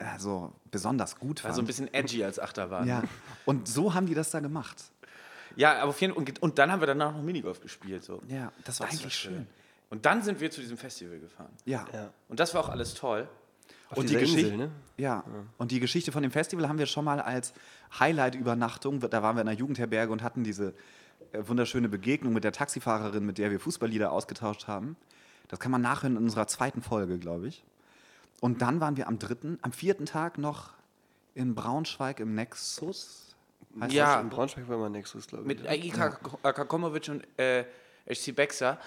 Speaker 2: äh, so besonders gut fand.
Speaker 1: Also ein bisschen edgy als Achterbahn.
Speaker 2: ja. Und so haben die das da gemacht.
Speaker 1: Ja, aber auf jeden Fall. Und, und dann haben wir danach noch Minigolf gespielt. So.
Speaker 2: Ja, das war eigentlich schön.
Speaker 1: Und dann sind wir zu diesem Festival gefahren.
Speaker 2: Ja.
Speaker 3: Ja.
Speaker 1: Und das war auch alles toll.
Speaker 3: Auf
Speaker 2: Und die Geschichte,
Speaker 3: Insel, ne?
Speaker 2: Ja. und die Geschichte von dem Festival haben wir schon mal als Highlight-Übernachtung. Da waren wir in einer Jugendherberge und hatten diese äh, wunderschöne Begegnung mit der Taxifahrerin, mit der wir Fußballlieder ausgetauscht haben. Das kann man nachhören in unserer zweiten Folge, glaube ich. Und dann waren wir am dritten, am vierten Tag noch in Braunschweig im Nexus. Heißt
Speaker 1: Ja.
Speaker 3: In Braunschweig war mal Nexus, glaube ich.
Speaker 1: Mit? Aika Akakomovic und äh, HC Baxter.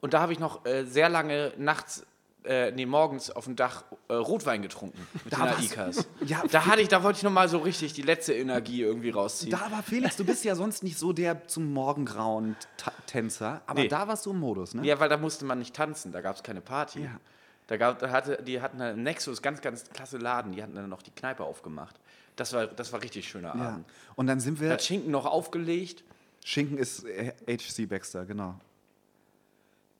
Speaker 1: Und da habe ich noch äh, sehr lange nachts, äh, nee, morgens auf dem Dach äh, Rotwein getrunken [laughs] mit
Speaker 2: Da
Speaker 1: den Aikas. [laughs]
Speaker 2: Ja,
Speaker 1: da hatte ich, da wollte ich noch mal so richtig die letzte Energie irgendwie rausziehen.
Speaker 2: Da war Felix, du bist ja sonst nicht so der zum Morgengrauen Tänzer, aber
Speaker 1: Nee.
Speaker 2: da warst du im Modus, ne?
Speaker 1: Ja, weil da musste man nicht tanzen, da gab es keine Party.
Speaker 2: Ja.
Speaker 1: Da gab, da hatte, die hatten einen Nexus, ganz, ganz klasse Laden, die hatten dann noch die Kneipe aufgemacht. Das war, das war richtig schöner
Speaker 2: Ja.
Speaker 1: Abend.
Speaker 2: Und dann sind wir.
Speaker 1: Hat Schinken noch aufgelegt.
Speaker 2: Schinken ist äh, HC Baxter, genau.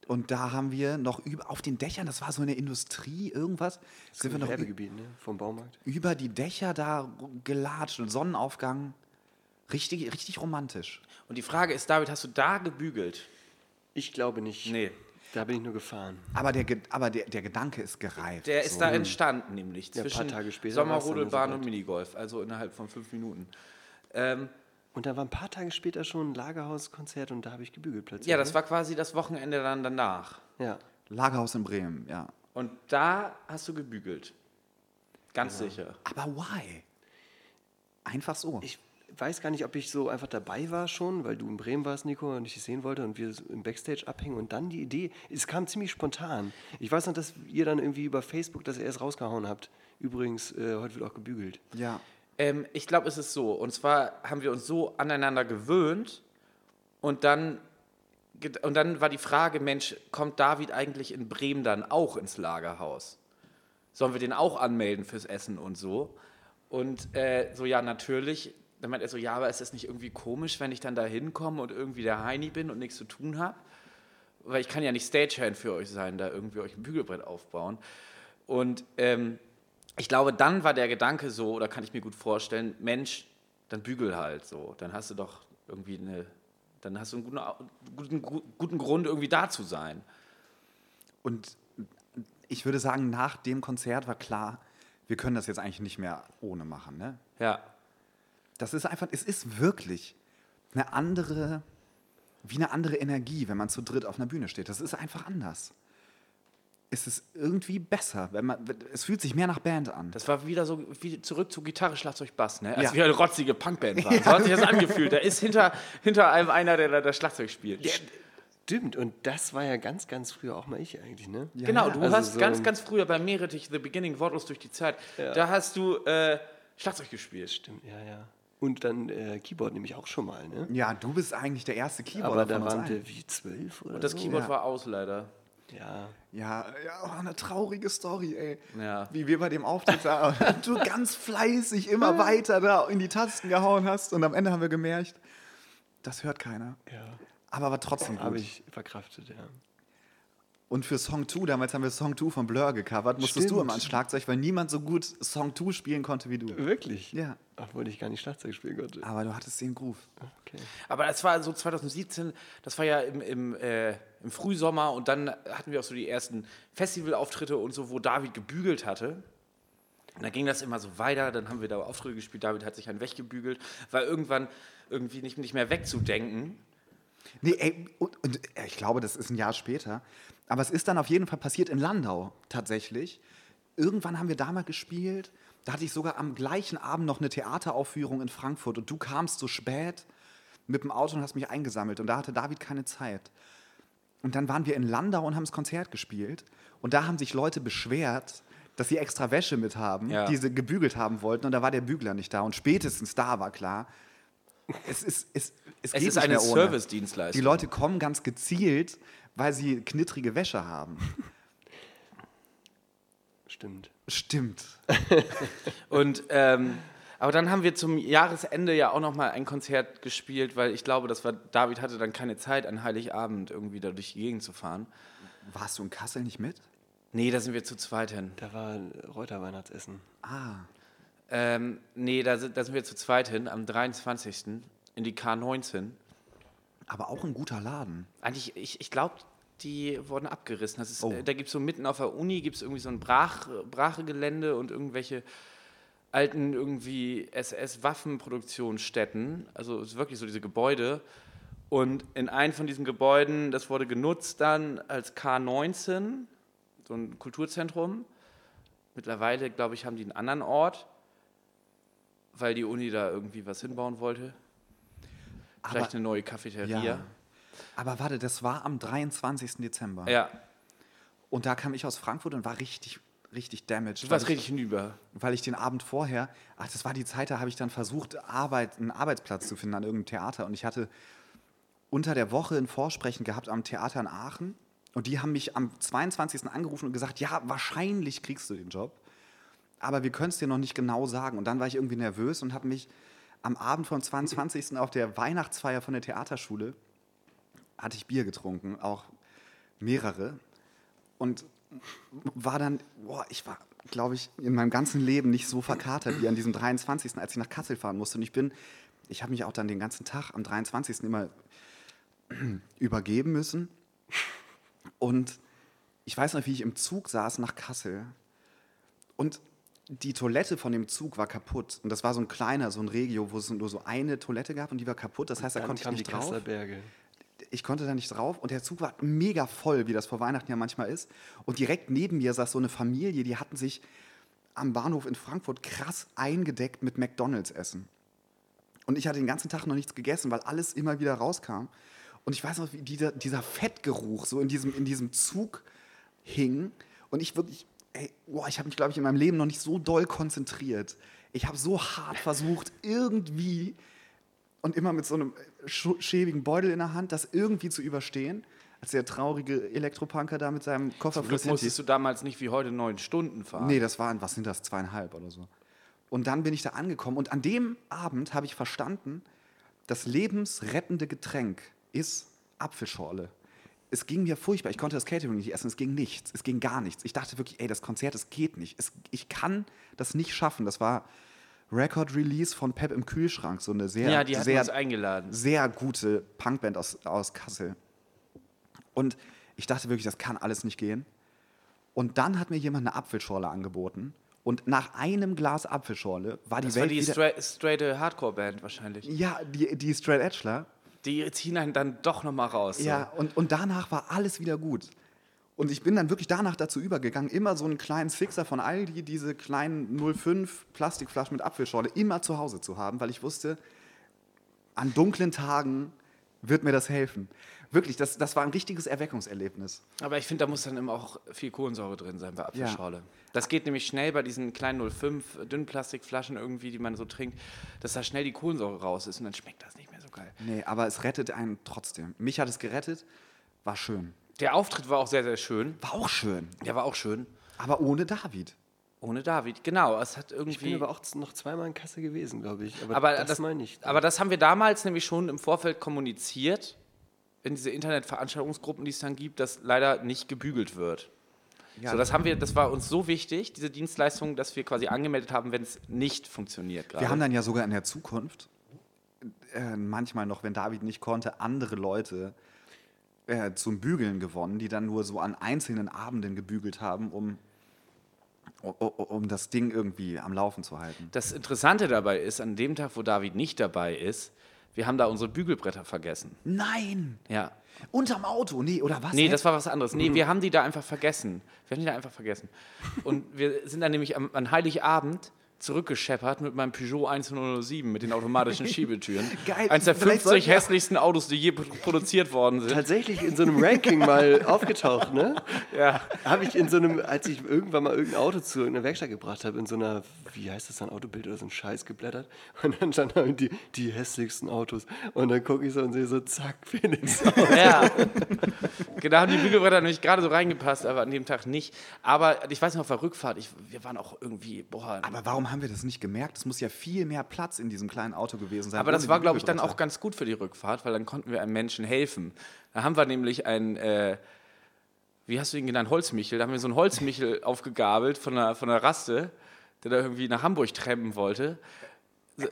Speaker 2: Und da haben wir noch über, auf den Dächern, das war so eine Industrie, irgendwas, sind wir noch
Speaker 3: Werbegebiet, ne? Vom Baumarkt.
Speaker 2: über die Dächer da gelatscht und Sonnenaufgang. Richtig, richtig romantisch.
Speaker 1: Und die Frage ist, David, hast du da gebügelt?
Speaker 3: Ich glaube nicht.
Speaker 1: Nee.
Speaker 3: Da bin ich nur gefahren.
Speaker 2: Aber der, aber der, der Gedanke ist gereift.
Speaker 1: Der ist
Speaker 2: so.
Speaker 1: da entstanden, nämlich
Speaker 3: Ja, ein paar
Speaker 1: zwischen Sommerrodelbahn
Speaker 3: so
Speaker 1: und. Minigolf, also innerhalb von fünf Minuten. Ähm,
Speaker 3: Und da war ein paar Tage später schon ein Lagerhauskonzert und da habe ich gebügelt plötzlich.
Speaker 1: ja, das
Speaker 3: ne?
Speaker 1: war quasi das Wochenende dann danach.
Speaker 3: Ja.
Speaker 2: Lagerhaus in Bremen, ja.
Speaker 1: Und da hast du gebügelt. Ganz sicher.
Speaker 2: Aber why? Einfach so.
Speaker 3: Ich weiß gar nicht, ob ich so einfach dabei war schon, weil du in Bremen warst, Nico, und ich dich sehen wollte und wir im Backstage abhängen und dann die Idee, es kam ziemlich spontan. Ich weiß noch, dass ihr dann irgendwie über Facebook das erst rausgehauen habt. Übrigens, äh, heute wird auch gebügelt.
Speaker 2: ja.
Speaker 1: Ähm, ich glaube, es ist so. Und zwar haben wir uns so aneinander gewöhnt und dann, und dann war die Frage, Mensch, kommt David eigentlich in Bremen dann auch ins Lagerhaus? Sollen wir den auch anmelden fürs Essen und so? Und äh, so, ja, natürlich. Dann meint er so, ja, aber ist das nicht irgendwie komisch, wenn ich dann da hinkomme und irgendwie der Heini bin und nichts zu tun habe? Weil ich kann ja nicht Stagehand für euch sein, da irgendwie euch ein Bügelbrett aufbauen. Und ähm, ich glaube, dann war der Gedanke so, oder kann ich mir gut vorstellen, Mensch, dann bügel halt so. Dann hast du doch irgendwie eine, dann hast du einen guten, guten, guten Grund, irgendwie da zu sein.
Speaker 2: Und ich würde sagen, nach dem Konzert war klar, wir können das jetzt eigentlich nicht mehr ohne machen. Ne?
Speaker 1: Ja.
Speaker 2: Das ist einfach, es ist wirklich eine andere, wie eine andere Energie, wenn man zu dritt auf einer Bühne steht. Das ist einfach anders. Es ist irgendwie besser, wenn man, es fühlt sich mehr nach Band an.
Speaker 1: Das war wieder so wie zurück zu Gitarre, Schlagzeug, Bass, ne? Als
Speaker 2: Ja.
Speaker 1: wir eine rotzige Punkband waren. [laughs] So hat sich das angefühlt. Da ist hinter, hinter einem einer, der da das Schlagzeug spielt.
Speaker 3: Stimmt, und das war ja ganz, ganz früher auch mal ich eigentlich, ne?
Speaker 1: genau, du
Speaker 3: Also
Speaker 1: hast
Speaker 3: so-
Speaker 1: ganz, ganz früher bei Meretich, The Beginning, Wortlos durch die Zeit, da hast du äh, Schlagzeug gespielt.
Speaker 3: Stimmt, ja, ja. Und dann äh, Keyboard nämlich auch schon mal, ne?
Speaker 2: Ja, du bist eigentlich der erste Keyboarder
Speaker 3: Aber da
Speaker 2: von uns
Speaker 3: waren wir wie zwölf oder
Speaker 1: Und das
Speaker 3: so.
Speaker 1: Keyboard
Speaker 2: Ja.
Speaker 1: war aus, leider.
Speaker 3: Ja.
Speaker 2: Ja, ja, oh, eine traurige Story, ey.
Speaker 1: Ja.
Speaker 2: Wie wir bei dem Auftritt da, [laughs] [laughs] du ganz fleißig immer weiter da in die Tasten gehauen hast und am Ende haben wir gemerkt, das hört keiner.
Speaker 3: Ja.
Speaker 2: Aber war trotzdem
Speaker 3: Habe
Speaker 2: gut.
Speaker 3: ich verkraftet, ja.
Speaker 2: Und für Song 2, damals haben wir Song 2 von Blur gecovert, musstest du
Speaker 3: Stimmt.
Speaker 2: immer ans Schlagzeug, weil niemand so gut Song 2 spielen konnte wie du.
Speaker 3: Wirklich?
Speaker 2: Ja.
Speaker 3: Obwohl ich gar nicht Schlagzeug spielen konnte.
Speaker 2: Aber du hattest den Groove.
Speaker 3: Okay.
Speaker 1: Aber das war so 2017, das war ja im, im, äh, im Frühsommer und dann hatten wir auch so die ersten Festivalauftritte und so, wo David gebügelt hatte. Und dann ging das immer so weiter, dann haben wir da Auftritte gespielt, David hat sich einen weggebügelt, war irgendwann irgendwie nicht, nicht mehr wegzudenken.
Speaker 2: Nee, ey, und, und äh, ich glaube, das ist ein Jahr später. Aber es ist dann auf jeden Fall passiert in Landau tatsächlich. Irgendwann haben wir da mal gespielt. Da hatte ich sogar am gleichen Abend noch eine Theateraufführung in Frankfurt und du kamst so spät mit dem Auto und hast mich eingesammelt und da hatte David keine Zeit. Und dann waren wir in Landau und haben das Konzert gespielt und da haben sich Leute beschwert, dass sie extra Wäsche mit haben,
Speaker 1: Ja.
Speaker 2: die sie gebügelt haben wollten und da war der Bügler nicht da und spätestens da war klar, es ist, es, es
Speaker 1: Es
Speaker 2: geht
Speaker 1: ist eine. Service-Dienstleistung.
Speaker 2: Die Leute kommen ganz gezielt, weil sie knittrige Wäsche haben.
Speaker 3: Stimmt.
Speaker 2: Stimmt. [laughs]
Speaker 1: Und ähm, aber dann haben wir zum Jahresende ja auch noch mal ein Konzert gespielt, weil ich glaube, das war David hatte dann keine Zeit an Heiligabend irgendwie da durch die Gegend zu fahren.
Speaker 2: Warst du in Kassel nicht mit?
Speaker 1: Nee, da sind wir zu zweit hin.
Speaker 3: Da war Reuter Weihnachtsessen.
Speaker 2: Ah.
Speaker 1: Ähm, nee, da sind, da sind wir zu zweit hin, am 23. in die K19.
Speaker 2: Aber auch ein guter Laden.
Speaker 1: Eigentlich, ich, ich glaube, die wurden abgerissen. Das ist,
Speaker 2: Oh.
Speaker 1: äh, da gibt es so mitten auf der Uni gibt's irgendwie so ein Brach, Brachegelände und irgendwelche alten irgendwie SS-Waffenproduktionsstätten. Also es ist wirklich so diese Gebäude. Und in einem von diesen Gebäuden, das wurde genutzt dann als K19, so ein Kulturzentrum. Mittlerweile, glaube ich, haben die einen anderen Ort, weil die Uni da irgendwie was hinbauen wollte. Vielleicht
Speaker 2: Aber,
Speaker 1: eine neue Cafeteria.
Speaker 2: ja. Aber warte, das war am 23. Dezember.
Speaker 1: ja.
Speaker 2: Und da kam ich aus Frankfurt und war richtig, richtig damaged.
Speaker 1: Du warst
Speaker 2: ich-
Speaker 1: richtig hinüber.
Speaker 2: weil ich den Abend vorher, ach, das war die Zeit, da habe ich dann versucht, Arbeit, einen Arbeitsplatz zu finden an irgendeinem Theater. Und ich hatte unter der Woche ein Vorsprechen gehabt am Theater in Aachen. Und die haben mich am 22. angerufen und gesagt, ja, wahrscheinlich kriegst du den Job. Aber wir können es dir noch nicht genau sagen. Und dann war ich irgendwie nervös und habe mich am Abend vom 22. auf der Weihnachtsfeier von der Theaterschule, hatte ich Bier getrunken, auch mehrere. Und war dann, boah, ich war, glaube ich, in meinem ganzen Leben nicht so verkatert wie an diesem 23., als ich nach Kassel fahren musste. Und ich bin, ich habe mich auch dann den ganzen Tag am 23. immer [clears throat] übergeben müssen. Und ich weiß noch, wie ich im Zug saß nach Kassel. Und die Toilette von dem Zug war kaputt. Und das war so ein kleiner, so ein Regio, wo es nur so eine Toilette gab und die war kaputt. Das heißt, da konnte ich nicht
Speaker 3: die
Speaker 2: drauf.
Speaker 3: Kasseler Berge.
Speaker 2: Ich konnte da nicht drauf und der Zug war mega voll, wie das vor Weihnachten ja manchmal ist. Und direkt neben mir saß so eine Familie, die hatten sich am Bahnhof in Frankfurt krass eingedeckt mit McDonalds-Essen. Und ich hatte den ganzen Tag noch nichts gegessen, weil alles immer wieder rauskam. Und ich weiß noch, wie dieser, dieser Fettgeruch so in diesem, in diesem Zug hing. Und ich wirklich, ey, boah, ich habe mich, glaube ich, in meinem Leben noch nicht so doll konzentriert. Ich habe so hart versucht, irgendwie und immer mit so einem schäbigen Beutel in der Hand, das irgendwie zu überstehen. Als der traurige Elektropunker da mit seinem Koffer
Speaker 1: Zum Glück musstest du damals nicht wie heute neun Stunden fahren.
Speaker 2: Nee, das waren, was sind das, zweieinhalb oder so. Und dann bin ich da angekommen und an dem Abend habe ich verstanden, das lebensrettende Getränk ist Apfelschorle. Es ging mir furchtbar. Ich konnte das Catering nicht essen. Es ging nichts. Es ging gar nichts. Ich dachte wirklich, ey, das Konzert, es geht nicht. Es, ich kann das nicht schaffen. Das war Record Release von Pep im Kühlschrank. So eine sehr,
Speaker 1: ja, die
Speaker 2: sehr,
Speaker 1: uns eingeladen.
Speaker 2: sehr gute Punkband aus, aus Kassel. Und ich dachte wirklich, das kann alles nicht gehen. Und dann hat mir jemand eine Apfelschorle angeboten. Und nach einem Glas Apfelschorle war die
Speaker 1: Das war
Speaker 2: Welt
Speaker 1: die
Speaker 2: wieder...
Speaker 1: straight, Hardcore-Band wahrscheinlich.
Speaker 2: ja, die, die Straight Edgeler.
Speaker 1: Die ziehen einen dann doch nochmal raus. so.
Speaker 2: Ja, und, und danach war alles wieder gut. Und ich bin dann wirklich danach dazu übergegangen, immer so einen kleinen Sixer von Aldi, diese kleinen 05 Plastikflaschen mit Apfelschorle, immer zu Hause zu haben, weil ich wusste, an dunklen Tagen wird mir das helfen. Wirklich, das, das war ein richtiges Erweckungserlebnis.
Speaker 1: Aber ich finde, da muss dann immer auch viel Kohlensäure drin sein bei Apfelschorle. Das geht nämlich schnell bei diesen kleinen 05 Dünnplastikflaschen irgendwie, die man so trinkt, dass da schnell die Kohlensäure raus ist und dann schmeckt das nicht mehr so geil.
Speaker 2: Nee, aber es rettet einen trotzdem. Mich hat es gerettet, war schön.
Speaker 1: Der Auftritt war auch sehr, sehr schön.
Speaker 2: War auch schön,
Speaker 1: Der war auch schön.
Speaker 2: aber ohne David.
Speaker 1: Ohne David, genau. Es hat
Speaker 3: Ich bin
Speaker 1: irgendwie.
Speaker 3: aber auch noch zweimal in Kasse gewesen, glaube ich. Aber,
Speaker 1: aber
Speaker 3: das,
Speaker 1: das,
Speaker 3: meine ich.
Speaker 1: aber das haben wir damals nämlich schon im Vorfeld kommuniziert, in diese Internetveranstaltungsgruppen, die es dann gibt, dass leider nicht gebügelt wird.
Speaker 2: Ja,
Speaker 1: So, das haben wir, das war uns so wichtig, diese Dienstleistung, dass wir quasi angemeldet haben, wenn es nicht funktioniert gerade.
Speaker 2: Wir haben dann ja sogar in der Zukunft, äh, manchmal noch, wenn David nicht konnte, andere Leute äh, zum Bügeln gewonnen, die dann nur so an einzelnen Abenden gebügelt haben, um, um, das Ding irgendwie am Laufen zu halten.
Speaker 1: Das Interessante dabei ist, an dem Tag, wo David nicht dabei ist, wir haben da unsere Bügelbretter vergessen.
Speaker 2: Nein!
Speaker 1: Ja.
Speaker 2: Unterm Auto, nee, oder was?
Speaker 1: Nee, das war was anderes. Nee, wir haben die da einfach vergessen. Wir haben die da einfach vergessen. Und wir sind dann nämlich am, an Heiligabend zurückgescheppert mit meinem Peugeot 1007 mit den automatischen [laughs] Schiebetüren.
Speaker 2: Geil,
Speaker 1: Eins der
Speaker 2: vielleicht
Speaker 1: 50
Speaker 2: sollten wir-
Speaker 1: hässlichsten Autos, die je pro- produziert worden sind.
Speaker 3: Tatsächlich in so einem Ranking mal [laughs] aufgetaucht, ne?
Speaker 1: Ja.
Speaker 3: Habe ich in so einem, als ich irgendwann mal irgendein Auto zu irgendeiner Werkstatt gebracht habe, in so einer, wie heißt das dann, Autobild oder so ein Scheiß geblättert. Und dann standen halt die, die hässlichsten Autos. Und dann gucke ich so und sehe so, zack, Felix. [laughs]
Speaker 1: Ja. genau, haben die Bügelbretter nämlich gerade so reingepasst, aber an dem Tag nicht. Aber ich weiß noch, auf der Rückfahrt, ich, wir waren auch irgendwie, boah.
Speaker 2: Aber warum haben wir das nicht gemerkt? Es muss ja viel mehr Platz in diesem kleinen Auto gewesen sein.
Speaker 1: Aber das war, glaube ich, dann auch ganz gut für die Rückfahrt, weil dann konnten wir einem Menschen helfen. Da haben wir nämlich ein, äh, wie hast du ihn genannt, Holzmichel. Da haben wir so einen Holzmichel [laughs] aufgegabelt von der, von der Raste, der da irgendwie nach Hamburg trampen wollte.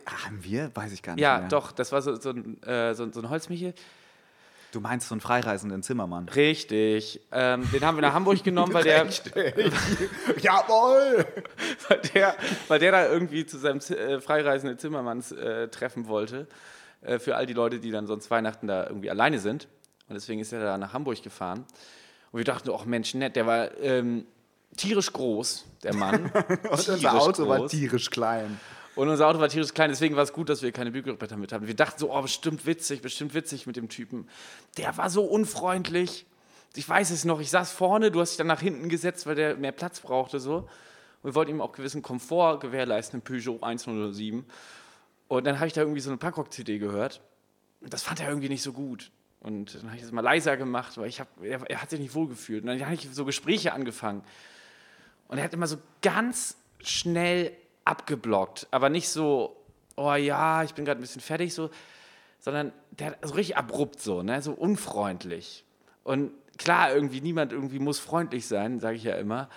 Speaker 2: Haben wir? Weiß ich gar nicht
Speaker 1: Ja,
Speaker 2: mehr.
Speaker 1: doch, das war so, so, ein, äh, so, so ein Holzmichel.
Speaker 2: Du meinst so einen freireisenden Zimmermann.
Speaker 1: Richtig. Ähm, den haben wir nach Hamburg genommen, weil der,
Speaker 2: Jawohl! [laughs]
Speaker 1: weil, der, weil der da irgendwie zu seinem äh, freireisenden Zimmermanns äh, treffen wollte. Äh, für all die Leute, die dann sonst Weihnachten da irgendwie alleine sind. Und deswegen ist er da nach Hamburg gefahren. Und wir dachten, ach Mensch, nett, der war ähm, tierisch groß, der Mann. [laughs]
Speaker 2: Und unser Auto war tierisch klein.
Speaker 1: Und unser Auto war tierisch klein, deswegen war es gut, dass wir keine Bügelbretter mit hatten. Wir dachten so, oh, bestimmt witzig, bestimmt witzig mit dem Typen. Der war so unfreundlich. Ich weiß es noch, ich saß vorne, du hast dich dann nach hinten gesetzt, weil der mehr Platz brauchte so. Und wir wollten ihm auch gewissen Komfort gewährleisten, im Peugeot 1007. Und dann habe ich da irgendwie so eine Punkrock-CD gehört. Und das fand er irgendwie nicht so gut. Und dann habe ich das mal leiser gemacht, weil ich hab, er, er hat sich nicht wohlgefühlt. Und dann habe ich so Gespräche angefangen. Und er hat immer so ganz schnell abgeblockt, aber nicht so, oh ja, ich bin gerade ein bisschen fertig, so, sondern der so richtig abrupt so, ne, so unfreundlich. Und klar, irgendwie niemand irgendwie muss freundlich sein, sage ich ja immer.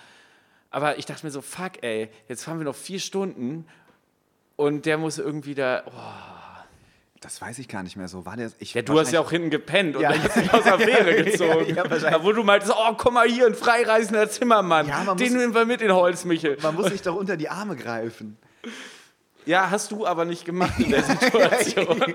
Speaker 1: Aber ich dachte mir so, fuck, ey, jetzt fahren wir noch vier Stunden und der muss irgendwie da, oh,
Speaker 2: Das weiß ich gar nicht mehr so. War der, ich,
Speaker 1: Ja, du hast ja auch hinten gepennt und
Speaker 2: Ja.
Speaker 1: dann hast dich aus der [laughs] Fähre gezogen.
Speaker 2: Ja,
Speaker 1: da, wo du meintest, oh, komm mal hier, ein freireisender Zimmermann. Den nehmen wir mit in Holzmichel.
Speaker 2: Man muss sich doch unter die Arme greifen.
Speaker 1: Ja, hast du aber nicht gemacht in der [laughs] Situation. [laughs]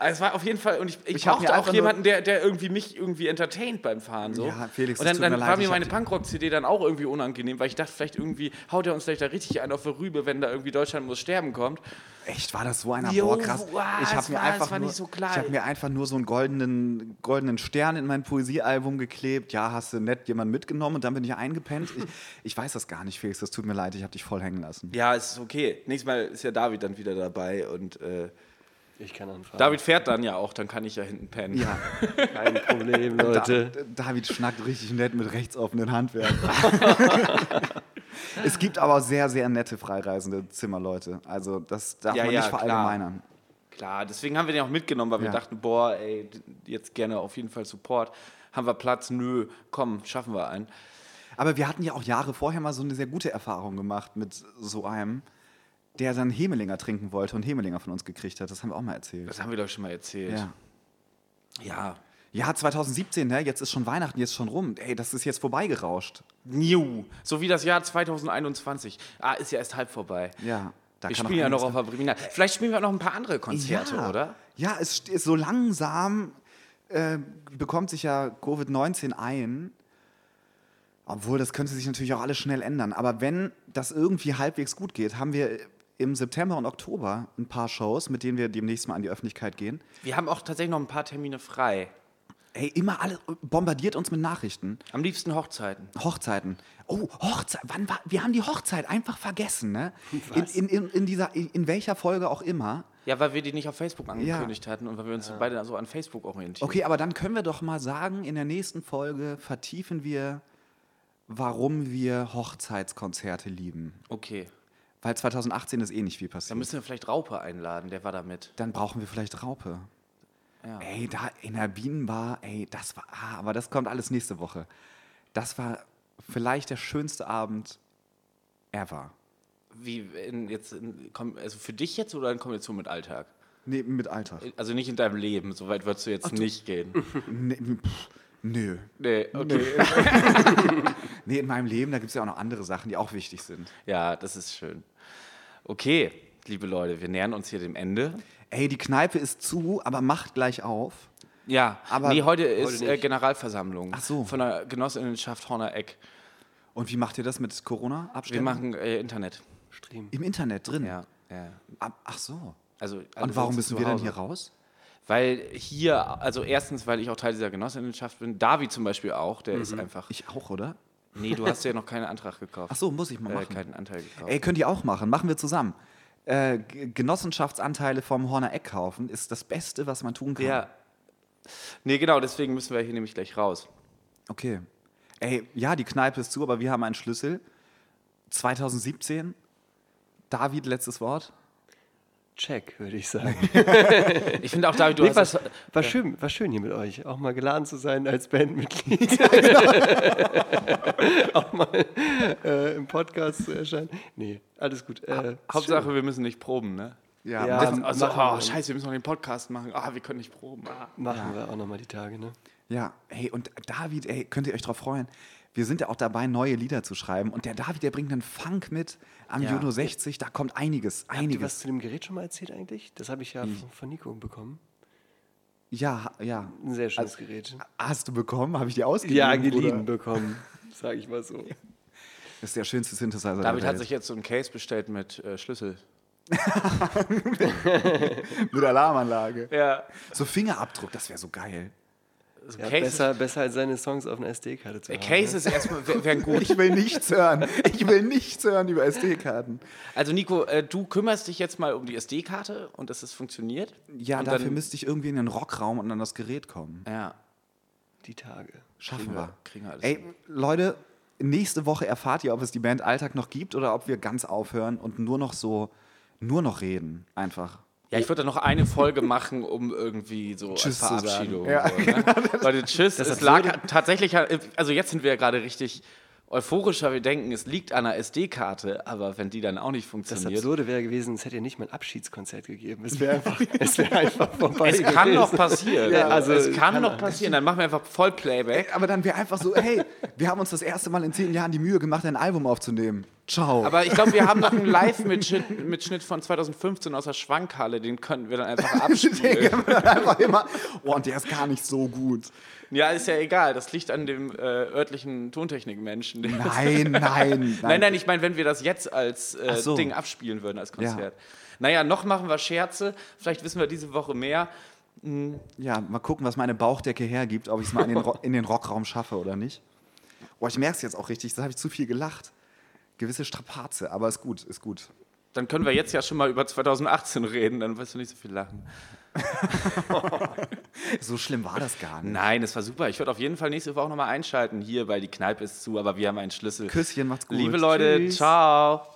Speaker 1: Also es war auf jeden Fall, und ich, ich,
Speaker 2: Ich hab mir
Speaker 1: brauchte auch jemanden, der, der irgendwie mich irgendwie entertaint beim Fahren. So.
Speaker 2: Ja, Felix,
Speaker 1: und
Speaker 2: es
Speaker 1: dann,
Speaker 2: tut mir
Speaker 1: dann
Speaker 2: leid,
Speaker 1: war mir
Speaker 2: hab
Speaker 1: meine Punkrock-CD dann auch irgendwie unangenehm, weil ich dachte, vielleicht irgendwie haut er uns vielleicht da richtig einen auf die Rübe, wenn da irgendwie Deutschland muss sterben kommt.
Speaker 2: Echt, war das so einer?
Speaker 1: Jo,
Speaker 2: Boah, krass.
Speaker 1: wow,
Speaker 2: ich habe mir einfach nur,
Speaker 1: so klar.
Speaker 2: ich habe mir einfach nur so einen goldenen, goldenen Stern in mein Poesiealbum geklebt. Ja, hast du nett jemanden mitgenommen und dann bin ich eingepennt. Ich, [laughs] ich weiß das gar nicht, Felix. Das tut mir leid. Ich habe dich voll hängen lassen.
Speaker 1: Ja, es ist okay. Nächstes Mal ist ja David dann wieder dabei und äh,
Speaker 3: Ich kann anfangen.
Speaker 1: David fährt dann ja auch, dann kann ich ja hinten pennen.
Speaker 2: Ja,
Speaker 3: Kein [laughs] Problem,
Speaker 2: da,
Speaker 3: Leute.
Speaker 2: David schnackt richtig nett mit rechtsoffenen Handwerkern. [laughs] es gibt aber sehr, sehr nette freireisende Zimmerleute. Also das darf
Speaker 1: Ja,
Speaker 2: man
Speaker 1: ja,
Speaker 2: nicht
Speaker 1: klar.
Speaker 2: verallgemeinern.
Speaker 1: Klar, deswegen haben wir den auch mitgenommen, weil wir
Speaker 2: Ja.
Speaker 1: dachten, boah, ey, jetzt gerne auf jeden Fall Support. Haben wir Platz? Nö, komm, schaffen wir einen.
Speaker 2: Aber wir hatten ja auch Jahre vorher mal so eine sehr gute Erfahrung gemacht mit so einem, der dann Hemelinger trinken wollte und Hemelinger von uns gekriegt hat. Das haben wir auch mal erzählt.
Speaker 1: Das haben wir doch schon mal erzählt.
Speaker 2: Ja.
Speaker 1: Ja.
Speaker 2: Ja, 2017, ne? jetzt ist schon Weihnachten, jetzt schon rum. Ey, das ist jetzt vorbeigerauscht.
Speaker 1: New. So wie das Jahr 2021. Ah, ist ja erst halb vorbei.
Speaker 2: Ja. Da
Speaker 1: wir
Speaker 2: kann
Speaker 1: spielen ja noch auf der Briminal. Vielleicht spielen wir auch noch ein paar andere Konzerte,
Speaker 2: ja.
Speaker 1: oder?
Speaker 2: Ja, es st- ist so langsam äh, bekommt sich ja Covid-19 ein. Obwohl, das könnte sich natürlich auch alles schnell ändern. Aber wenn das irgendwie halbwegs gut geht, haben wir im September und Oktober ein paar Shows, mit denen wir demnächst mal an die Öffentlichkeit gehen.
Speaker 1: Wir haben auch tatsächlich noch ein paar Termine frei.
Speaker 2: Ey, immer alles bombardiert uns mit Nachrichten.
Speaker 1: Am liebsten Hochzeiten.
Speaker 2: Hochzeiten. Oh, Hochzeit. Wann war, wir haben die Hochzeit einfach vergessen, ne? In, in, in, in, dieser, in, in welcher Folge auch immer.
Speaker 1: Ja, weil wir die nicht auf Facebook angekündigt hatten und weil wir uns beide so an Facebook orientieren.
Speaker 2: Okay, aber dann können wir doch mal sagen, in der nächsten Folge vertiefen wir, warum wir Hochzeitskonzerte lieben.
Speaker 1: Okay.
Speaker 2: Weil 2018 ist eh nicht viel
Speaker 1: Dann
Speaker 2: passiert.
Speaker 1: müssen wir vielleicht Raupe einladen, der war da mit.
Speaker 2: Dann brauchen wir vielleicht Raupe.
Speaker 1: Ja.
Speaker 2: Ey, da in der Bienenbar, ey, das war, ah, aber das kommt alles nächste Woche. Das war vielleicht der schönste Abend ever.
Speaker 1: Wie in, jetzt, in, komm- also für dich jetzt oder in Kombination mit Alltag?
Speaker 2: Nee, mit Alltag.
Speaker 1: Also nicht in deinem Leben, so weit würdest du jetzt nicht gehen. [laughs]
Speaker 2: Nee, pff, nö.
Speaker 1: Nee, okay.
Speaker 2: Nee, [laughs] [laughs] in meinem Leben, da gibt es ja auch noch andere Sachen, die auch wichtig sind.
Speaker 1: Ja, das ist schön. Okay, liebe Leute, wir nähern uns hier dem Ende.
Speaker 2: Ey, die Kneipe ist zu, aber macht gleich auf.
Speaker 1: Ja,
Speaker 2: Aber
Speaker 1: nee, heute
Speaker 3: heute
Speaker 1: ist äh. Generalversammlung
Speaker 2: Ach so.
Speaker 1: von der Genossenschaft Horner Eck.
Speaker 2: Und wie macht ihr das mit corona
Speaker 1: Wir
Speaker 2: abständen
Speaker 1: machen äh, Internet.
Speaker 3: Stream.
Speaker 2: Im Internet drin?
Speaker 1: Ja, ja.
Speaker 2: Ach so.
Speaker 1: Also
Speaker 2: Und warum
Speaker 1: sitzen
Speaker 2: müssen wir denn
Speaker 1: Hause.
Speaker 2: hier raus?
Speaker 1: Weil hier, also erstens, weil ich auch Teil dieser Genossenschaft bin. David zum Beispiel auch, der ist einfach.
Speaker 2: Ich auch, oder?
Speaker 1: Nee, du hast ja noch keinen Antrag gekauft.
Speaker 2: Ach so, muss ich mal
Speaker 1: Äh,
Speaker 2: machen.
Speaker 1: keinen Anteil gekauft.
Speaker 2: Ey, könnt ihr auch machen. Machen wir zusammen. Äh, Genossenschaftsanteile vom Horner Eck kaufen ist das Beste, was man tun kann.
Speaker 1: Ja. Nee, genau, deswegen müssen wir hier nämlich gleich raus.
Speaker 2: Okay. Ey, ja, die Kneipe ist zu, aber wir haben einen Schlüssel. 2017. David, letztes Wort.
Speaker 3: Check, würde ich sagen. [laughs]
Speaker 1: Ich finde auch, David, du
Speaker 3: Nee,
Speaker 1: hast das,
Speaker 3: war, schön, war schön hier mit euch. Auch mal geladen zu sein als Bandmitglied. [laughs] [laughs] auch mal äh, im Podcast zu erscheinen. Nee, alles gut. Äh,
Speaker 1: Hauptsache, wir müssen nicht proben, ne?
Speaker 2: Ja,
Speaker 3: Ja,
Speaker 2: machen,
Speaker 1: Also,
Speaker 3: machen
Speaker 1: oh,
Speaker 3: wir.
Speaker 1: scheiße, wir müssen noch den Podcast machen. Ah, wir können nicht proben. Ah.
Speaker 3: schön. Machen wir auch nochmal die Tage, ne?
Speaker 2: ja. Hey, und David, ey, könnt ihr euch drauf freuen? Wir sind ja auch dabei, neue Lieder zu schreiben. Und der David, der bringt einen Funk mit am
Speaker 1: Ja.
Speaker 2: Juno 60. Da kommt einiges,
Speaker 3: Habt ihr was
Speaker 2: einiges.
Speaker 3: zu dem Gerät schon mal erzählt eigentlich? Das habe ich ja von, von Nico bekommen.
Speaker 2: Ja, ja.
Speaker 3: Ein sehr schönes Gerät.
Speaker 2: Hast du bekommen? Habe ich dir ausgeliehen?
Speaker 3: Ja, geliehen
Speaker 2: Bruder?
Speaker 3: bekommen, sage ich mal so. [laughs]
Speaker 2: Das ist der schönste Synthesizer
Speaker 1: David hat sich jetzt so ein Case bestellt mit äh, Schlüssel. [laughs]
Speaker 2: Mit Alarmanlage.
Speaker 1: Ja.
Speaker 2: So Fingerabdruck, das wäre so geil.
Speaker 1: So
Speaker 3: Ja,
Speaker 1: Case,
Speaker 3: besser, besser als seine Songs auf einer SD-Karte zu haben.
Speaker 1: Case ist erstmal, wär- wären [laughs] gut.
Speaker 2: Ich will nichts hören. Ich will nichts hören über SD-Karten.
Speaker 1: Also Nico, äh, du kümmerst dich jetzt mal um die SD-Karte und dass es funktioniert.
Speaker 2: Ja,
Speaker 1: und
Speaker 2: dafür
Speaker 1: dann,
Speaker 2: müsste ich irgendwie in den Rockraum und an das Gerät kommen.
Speaker 1: Ja,
Speaker 3: Die Tage.
Speaker 2: Schaffen
Speaker 1: kriegen
Speaker 2: wir.
Speaker 1: wir, kriegen wir alles.
Speaker 2: Ey, Leute, nächste Woche erfahrt ihr, ob es die Band Alltag noch gibt oder ob wir ganz aufhören und nur noch so, nur noch reden. Einfach.
Speaker 1: Ja, ich würde da noch eine Folge machen, um irgendwie so
Speaker 2: Tschüss
Speaker 1: als
Speaker 2: zu sagen.
Speaker 1: Verabschiedung.
Speaker 2: Ja,
Speaker 1: So, ne? [laughs] Leute, tschüss. es lag tatsächlich, also jetzt sind wir ja gerade richtig euphorischer wir denken, es liegt an einer SD-Karte, aber wenn die dann auch nicht
Speaker 3: Das
Speaker 1: funktioniert.
Speaker 3: Absurde wäre gewesen, es hätte ja nicht mal ein Abschiedskonzert gegeben. Es wäre einfach, [laughs] es wäre einfach vorbei.
Speaker 1: es kann
Speaker 3: gewesen.
Speaker 1: noch passieren.
Speaker 3: Ja,
Speaker 1: also, es kann,
Speaker 3: kann
Speaker 1: noch
Speaker 3: er.
Speaker 1: passieren. Dann machen wir einfach Vollplayback.
Speaker 2: Aber dann wäre einfach so, hey, wir haben uns das erste Mal in zehn Jahren die Mühe gemacht, ein Album aufzunehmen. Ciao.
Speaker 1: Aber ich glaube, wir haben noch einen Live-Mitschnitt Mitschnitt von 2015 aus der Schwankhalle, den könnten wir dann einfach [laughs] abspielen.
Speaker 2: einfach immer, oh, und der ist gar nicht so gut.
Speaker 1: ja, ist ja egal, das liegt an dem äh, örtlichen Tontechnikmenschen. [laughs]
Speaker 2: Nein, nein, [laughs] nein.
Speaker 1: Nein, nein, ich meine, wenn wir das jetzt als äh,
Speaker 2: so.
Speaker 1: Ding abspielen würden, als Konzert. Naja, noch machen wir Scherze. Vielleicht wissen wir diese Woche mehr.
Speaker 2: Ja, mal gucken, was meine Bauchdecke hergibt, ob ich es mal in den, in den Rockraum schaffe oder nicht. Boah, ich merke es jetzt auch richtig, da habe ich zu viel gelacht. Gewisse Strapaze, aber ist gut, ist gut.
Speaker 1: Dann können wir jetzt ja schon mal über 2018 reden, dann wirst du nicht so viel lachen. [laughs]
Speaker 2: So schlimm war das gar nicht.
Speaker 1: Nein, es war super. Ich würde auf jeden Fall nächste Woche nochmal einschalten hier, weil die Kneipe ist zu, aber wir haben einen Schlüssel.
Speaker 2: Küsschen, macht's gut.
Speaker 1: Liebe Leute,
Speaker 3: Tschüss.
Speaker 1: ciao.